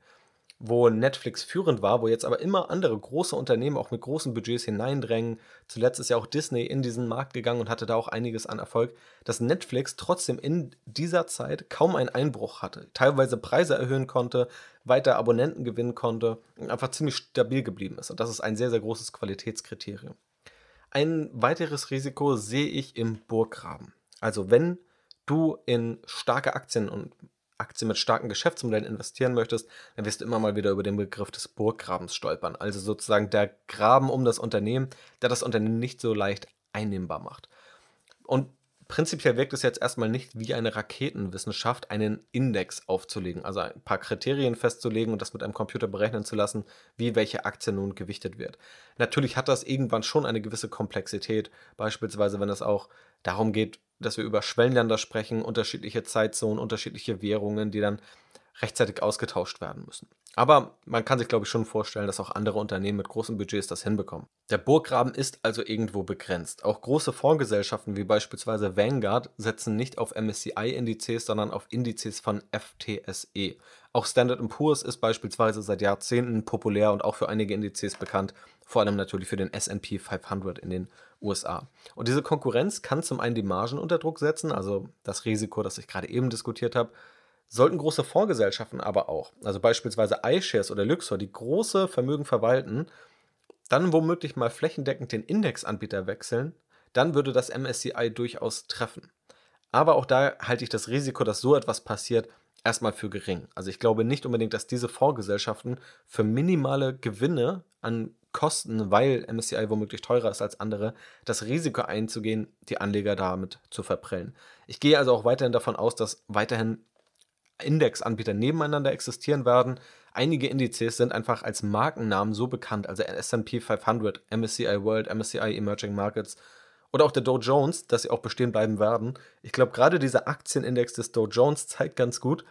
wo Netflix führend war, wo jetzt aber immer andere große Unternehmen auch mit großen Budgets hineindrängen. Zuletzt ist ja auch Disney in diesen Markt gegangen und hatte da auch einiges an Erfolg, dass Netflix trotzdem in dieser Zeit kaum einen Einbruch hatte, teilweise Preise erhöhen konnte, weiter Abonnenten gewinnen konnte und einfach ziemlich stabil geblieben ist. Und das ist ein sehr, sehr großes Qualitätskriterium. Ein weiteres Risiko sehe ich im Burggraben. Also wenn du in starke Aktien und Aktien mit starken Geschäftsmodellen investieren möchtest, dann wirst du immer mal wieder über den Begriff des Burggrabens stolpern. Also sozusagen der Graben um das Unternehmen, der das Unternehmen nicht so leicht einnehmbar macht. Und prinzipiell wirkt es jetzt erstmal nicht wie eine Raketenwissenschaft, einen Index aufzulegen, also ein paar Kriterien festzulegen und das mit einem Computer berechnen zu lassen, wie welche Aktie nun gewichtet wird. Natürlich hat das irgendwann schon eine gewisse Komplexität, beispielsweise wenn es auch darum geht, dass wir über Schwellenländer sprechen, unterschiedliche Zeitzonen, unterschiedliche Währungen, die dann rechtzeitig ausgetauscht werden müssen. Aber man kann sich, glaube ich, schon vorstellen, dass auch andere Unternehmen mit großen Budgets das hinbekommen. Der Burggraben ist also irgendwo begrenzt. Auch große Fondsgesellschaften wie beispielsweise Vanguard setzen nicht auf MSCI-Indizes, sondern auf Indizes von FTSE. Auch Standard Poor's ist beispielsweise seit Jahrzehnten populär und auch für einige Indizes bekannt, vor allem natürlich für den SP 500 in den USA. Und diese Konkurrenz kann zum einen die Margen unter Druck setzen, also das Risiko, das ich gerade eben diskutiert habe, sollten große Fondsgesellschaften aber auch, also beispielsweise iShares oder Luxor, die große Vermögen verwalten, dann womöglich mal flächendeckend den Indexanbieter wechseln, dann würde das MSCI durchaus treffen. Aber auch da halte ich das Risiko, dass so etwas passiert, erstmal für gering. Also ich glaube nicht unbedingt, dass diese Fondsgesellschaften für minimale Gewinne an Kosten, weil MSCI womöglich teurer ist als andere, das Risiko einzugehen, die Anleger damit zu verprellen. Ich gehe also auch weiterhin davon aus, dass weiterhin Indexanbieter nebeneinander existieren werden. Einige Indizes sind einfach als Markennamen so bekannt, also S&P 500, MSCI World, MSCI Emerging Markets oder auch der Dow Jones, dass sie auch bestehen bleiben werden. Ich glaube, gerade dieser Aktienindex des Dow Jones zeigt ganz gut,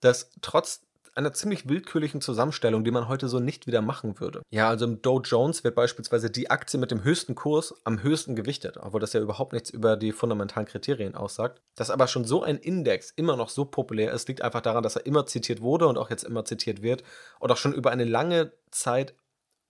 dass trotz einer ziemlich willkürlichen Zusammenstellung, die man heute so nicht wieder machen würde. Ja, also im Dow Jones wird beispielsweise die Aktie mit dem höchsten Kurs am höchsten gewichtet, obwohl das ja überhaupt nichts über die fundamentalen Kriterien aussagt. Dass aber schon so ein Index immer noch so populär ist, liegt einfach daran, dass er immer zitiert wurde und auch jetzt immer zitiert wird und auch schon über eine lange Zeit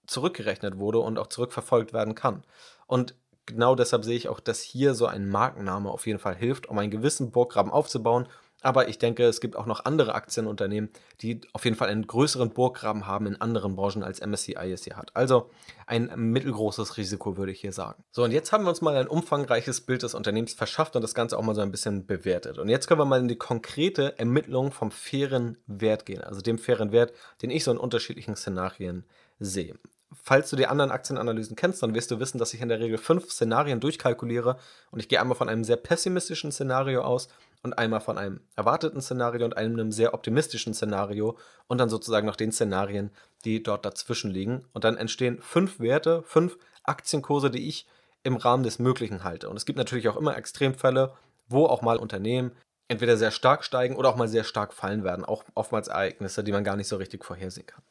zurückgerechnet wurde und auch zurückverfolgt werden kann. Und genau deshalb sehe ich auch, dass hier so ein Markenname auf jeden Fall hilft, um einen gewissen Burggraben aufzubauen aber ich denke, es gibt auch noch andere Aktienunternehmen, die auf jeden Fall einen größeren Burggraben haben in anderen Branchen als MSCI es hier hat. Also ein mittelgroßes Risiko, würde ich hier sagen. So, und jetzt haben wir uns mal ein umfangreiches Bild des Unternehmens verschafft und das Ganze auch mal so ein bisschen bewertet. Und jetzt können wir mal in die konkrete Ermittlung vom fairen Wert gehen. Also dem fairen Wert, den ich so in unterschiedlichen Szenarien sehe. Falls du die anderen Aktienanalysen kennst, dann wirst du wissen, dass ich in der Regel fünf Szenarien durchkalkuliere und ich gehe einmal von einem sehr pessimistischen Szenario aus und einmal von einem erwarteten Szenario und einem sehr optimistischen Szenario und dann sozusagen noch den Szenarien, die dort dazwischen liegen. Und dann entstehen fünf Werte, fünf Aktienkurse, die ich im Rahmen des Möglichen halte. Und es gibt natürlich auch immer Extremfälle, wo auch mal Unternehmen entweder sehr stark steigen oder auch mal sehr stark fallen werden. Auch oftmals Ereignisse, die man gar nicht so richtig vorhersehen kann.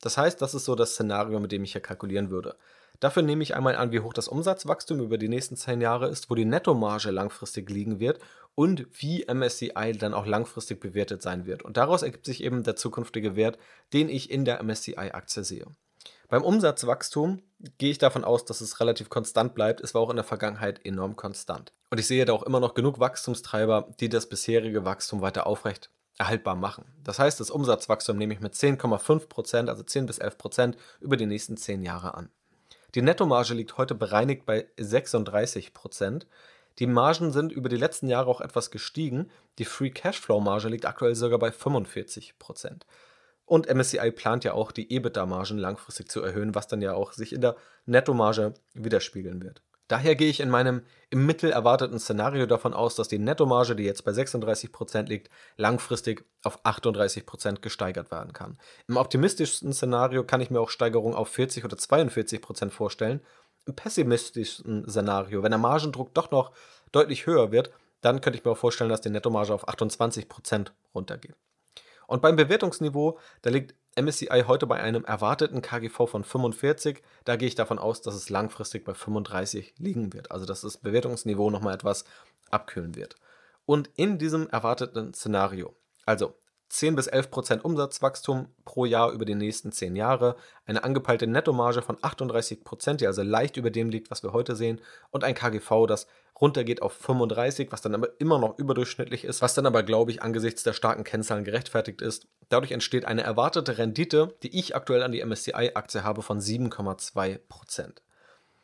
Das heißt, das ist so das Szenario, mit dem ich hier kalkulieren würde. Dafür nehme ich einmal an, wie hoch das Umsatzwachstum über die nächsten zehn Jahre ist, wo die Nettomarge langfristig liegen wird und wie MSCI dann auch langfristig bewertet sein wird. Und daraus ergibt sich eben der zukünftige Wert, den ich in der MSCI-Aktie sehe. Beim Umsatzwachstum gehe ich davon aus, dass es relativ konstant bleibt. Es war auch in der Vergangenheit enorm konstant. Und ich sehe da auch immer noch genug Wachstumstreiber, die das bisherige Wachstum weiter aufrecht erhaltbar machen. Das heißt, das Umsatzwachstum nehme ich mit 10,5%, also 10 bis 11% über die nächsten 10 Jahre an. Die Nettomarge liegt heute bereinigt bei 36%. Die Margen sind über die letzten Jahre auch etwas gestiegen. Die Free Cashflow Marge liegt aktuell sogar bei 45%. Und MSCI plant ja auch die EBITDA-Margen langfristig zu erhöhen, was dann ja auch sich in der Nettomarge widerspiegeln wird. Daher gehe ich in meinem im Mittel erwarteten Szenario davon aus, dass die Nettomarge, die jetzt bei 36% liegt, langfristig auf 38% gesteigert werden kann. Im optimistischsten Szenario kann ich mir auch Steigerungen auf 40 oder 42% vorstellen. Im pessimistischen Szenario, wenn der Margendruck doch noch deutlich höher wird, dann könnte ich mir auch vorstellen, dass die Nettomarge auf 28% runtergeht. Und beim Bewertungsniveau, da liegt MSCI heute bei einem erwarteten KGV von 45. Da gehe ich davon aus, dass es langfristig bei 35 liegen wird. Also dass das Bewertungsniveau nochmal etwas abkühlen wird. Und in diesem erwarteten Szenario, also 10 bis 11 Prozent Umsatzwachstum pro Jahr über die nächsten 10 Jahre, eine angepeilte Nettomarge von 38 Prozent, die also leicht über dem liegt, was wir heute sehen, und ein KGV, das runtergeht auf 35, was dann aber immer noch überdurchschnittlich ist, was dann aber, glaube ich, angesichts der starken Kennzahlen gerechtfertigt ist. Dadurch entsteht eine erwartete Rendite, die ich aktuell an die MSCI-Aktie habe, von 7,2 Prozent.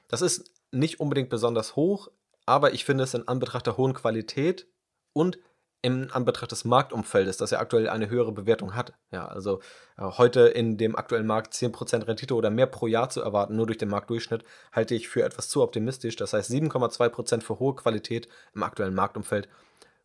Das ist nicht unbedingt besonders hoch, aber ich finde es in Anbetracht der hohen Qualität und im Anbetracht des Marktumfeldes, das ja aktuell eine höhere Bewertung hat. Ja, also äh, heute in dem aktuellen Markt 10% Rendite oder mehr pro Jahr zu erwarten, nur durch den Marktdurchschnitt, halte ich für etwas zu optimistisch. Das heißt 7,2% für hohe Qualität im aktuellen Marktumfeld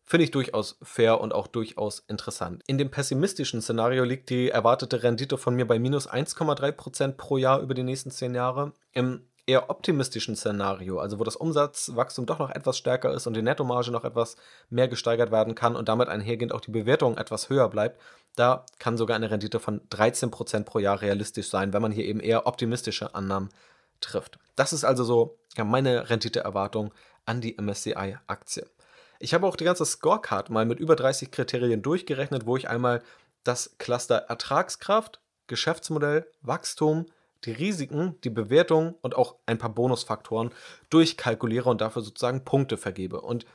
finde ich durchaus fair und auch durchaus interessant. In dem pessimistischen Szenario liegt die erwartete Rendite von mir bei minus 1,3% pro Jahr über die nächsten 10 Jahre. Im eher optimistischen Szenario, also wo das Umsatzwachstum doch noch etwas stärker ist und die Nettomarge noch etwas mehr gesteigert werden kann und damit einhergehend auch die Bewertung etwas höher bleibt, da kann sogar eine Rendite von 13% pro Jahr realistisch sein, wenn man hier eben eher optimistische Annahmen trifft. Das ist also so ja, meine Renditeerwartung an die MSCI-Aktie. Ich habe auch die ganze Scorecard mal mit über 30 Kriterien durchgerechnet, wo ich einmal das Cluster Ertragskraft, Geschäftsmodell, Wachstum, die Risiken, die Bewertung und auch ein paar Bonusfaktoren durchkalkuliere und dafür sozusagen Punkte vergebe. Und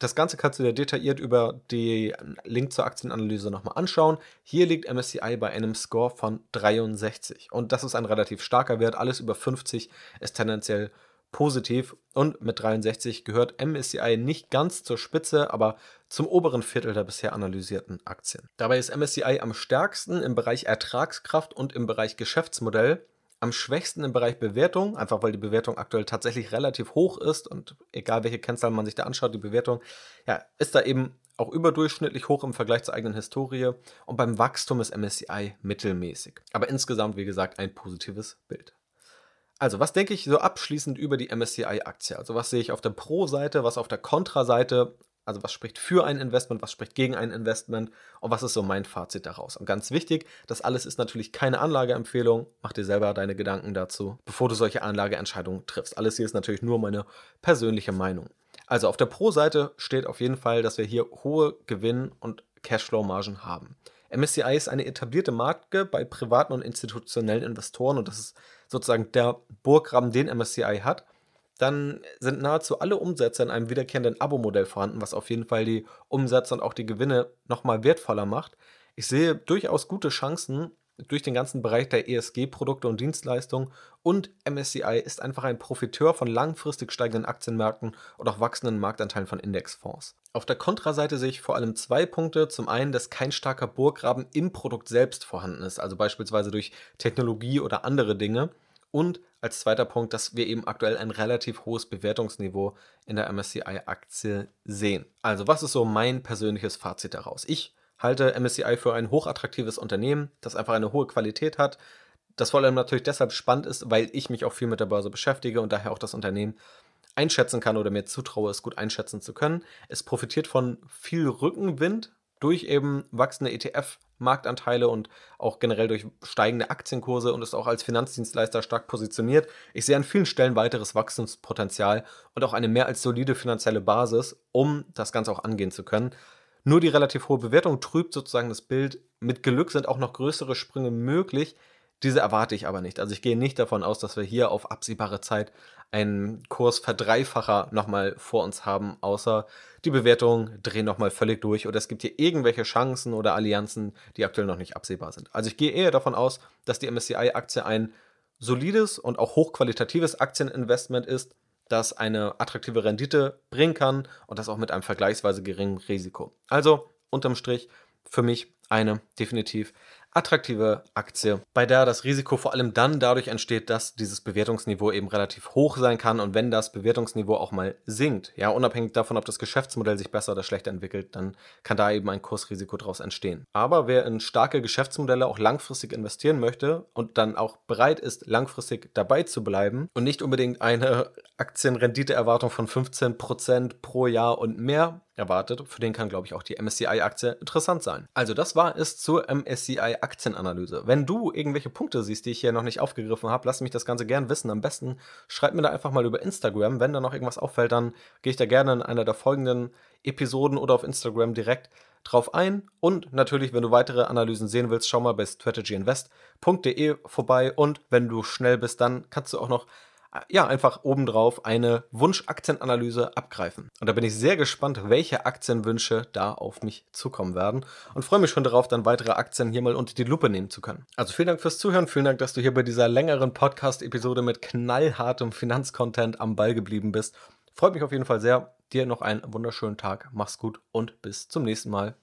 das Ganze kannst du dir detailliert über den Link zur Aktienanalyse nochmal anschauen. Hier liegt MSCI bei einem Score von 63 und das ist ein relativ starker Wert. Alles über 50 ist tendenziell positiv und mit 63 gehört MSCI nicht ganz zur Spitze, aber zum oberen Viertel der bisher analysierten Aktien. Dabei ist MSCI am stärksten im Bereich Ertragskraft und im Bereich Geschäftsmodell am schwächsten im Bereich Bewertung, einfach weil die Bewertung aktuell tatsächlich relativ hoch ist und egal welche Kennzahlen man sich da anschaut, die Bewertung ja, ist da eben auch überdurchschnittlich hoch im Vergleich zur eigenen Historie und beim Wachstum ist MSCI mittelmäßig. Aber insgesamt, wie gesagt, ein positives Bild. Also, was denke ich so abschließend über die MSCI-Aktie? Also, was sehe ich auf der Pro-Seite, was auf der Kontra-Seite? Also was spricht für ein Investment, was spricht gegen ein Investment und was ist so mein Fazit daraus. Und ganz wichtig, das alles ist natürlich keine Anlageempfehlung. Mach dir selber deine Gedanken dazu, bevor du solche Anlageentscheidungen triffst. Alles hier ist natürlich nur meine persönliche Meinung. Also auf der Pro-Seite steht auf jeden Fall, dass wir hier hohe Gewinn- und Cashflow-Margen haben. MSCI ist eine etablierte Marke bei privaten und institutionellen Investoren und das ist sozusagen der Burggraben, den MSCI hat dann sind nahezu alle Umsätze in einem wiederkehrenden Abo-Modell vorhanden, was auf jeden Fall die Umsätze und auch die Gewinne nochmal wertvoller macht. Ich sehe durchaus gute Chancen durch den ganzen Bereich der ESG-Produkte und Dienstleistungen und MSCI ist einfach ein Profiteur von langfristig steigenden Aktienmärkten und auch wachsenden Marktanteilen von Indexfonds. Auf der Kontraseite sehe ich vor allem zwei Punkte. Zum einen, dass kein starker Burggraben im Produkt selbst vorhanden ist, also beispielsweise durch Technologie oder andere Dinge. Und als zweiter Punkt, dass wir eben aktuell ein relativ hohes Bewertungsniveau in der MSCI-Aktie sehen. Also, was ist so mein persönliches Fazit daraus? Ich halte MSCI für ein hochattraktives Unternehmen, das einfach eine hohe Qualität hat. Das vor allem natürlich deshalb spannend ist, weil ich mich auch viel mit der Börse beschäftige und daher auch das Unternehmen einschätzen kann oder mir zutraue, es gut einschätzen zu können. Es profitiert von viel Rückenwind durch eben wachsende ETF-Marktanteile und auch generell durch steigende Aktienkurse und ist auch als Finanzdienstleister stark positioniert. Ich sehe an vielen Stellen weiteres Wachstumspotenzial und auch eine mehr als solide finanzielle Basis, um das Ganze auch angehen zu können. Nur die relativ hohe Bewertung trübt sozusagen das Bild. Mit Glück sind auch noch größere Sprünge möglich. Diese erwarte ich aber nicht. Also ich gehe nicht davon aus, dass wir hier auf absehbare Zeit einen Kursverdreifacher nochmal vor uns haben, außer die Bewertungen drehen nochmal völlig durch oder es gibt hier irgendwelche Chancen oder Allianzen, die aktuell noch nicht absehbar sind. Also ich gehe eher davon aus, dass die MSCI-Aktie ein solides und auch hochqualitatives Aktieninvestment ist, das eine attraktive Rendite bringen kann und das auch mit einem vergleichsweise geringen Risiko. Also unterm Strich für mich eine definitiv attraktive Aktie, bei der das Risiko vor allem dann dadurch entsteht, dass dieses Bewertungsniveau eben relativ hoch sein kann und wenn das Bewertungsniveau auch mal sinkt, ja, unabhängig davon, ob das Geschäftsmodell sich besser oder schlechter entwickelt, dann kann da eben ein Kursrisiko daraus entstehen. Aber wer in starke Geschäftsmodelle auch langfristig investieren möchte und dann auch bereit ist, langfristig dabei zu bleiben und nicht unbedingt eine Aktienrenditeerwartung von 15% pro Jahr und mehr erwartet, für den kann, glaube ich, auch die MSCI-Aktie interessant sein. Also das war es zur MSCI-Aktienanalyse. Wenn du irgendwelche Punkte siehst, die ich hier noch nicht aufgegriffen habe, lass mich das Ganze gern wissen. Am besten schreib mir da einfach mal über Instagram. Wenn da noch irgendwas auffällt, dann gehe ich da gerne in einer der folgenden Episoden oder auf Instagram direkt drauf ein. Und natürlich, wenn du weitere Analysen sehen willst, schau mal bei strategyinvest.de vorbei. Und wenn du schnell bist, dann kannst du auch noch ja, einfach obendrauf eine Wunschaktienanalyse abgreifen. Und da bin ich sehr gespannt, welche Aktienwünsche da auf mich zukommen werden und freue mich schon darauf, dann weitere Aktien hier mal unter die Lupe nehmen zu können. Also vielen Dank fürs Zuhören, vielen Dank, dass du hier bei dieser längeren Podcast-Episode mit knallhartem Finanzcontent am Ball geblieben bist. Freut mich auf jeden Fall sehr. Dir noch einen wunderschönen Tag, mach's gut und bis zum nächsten Mal.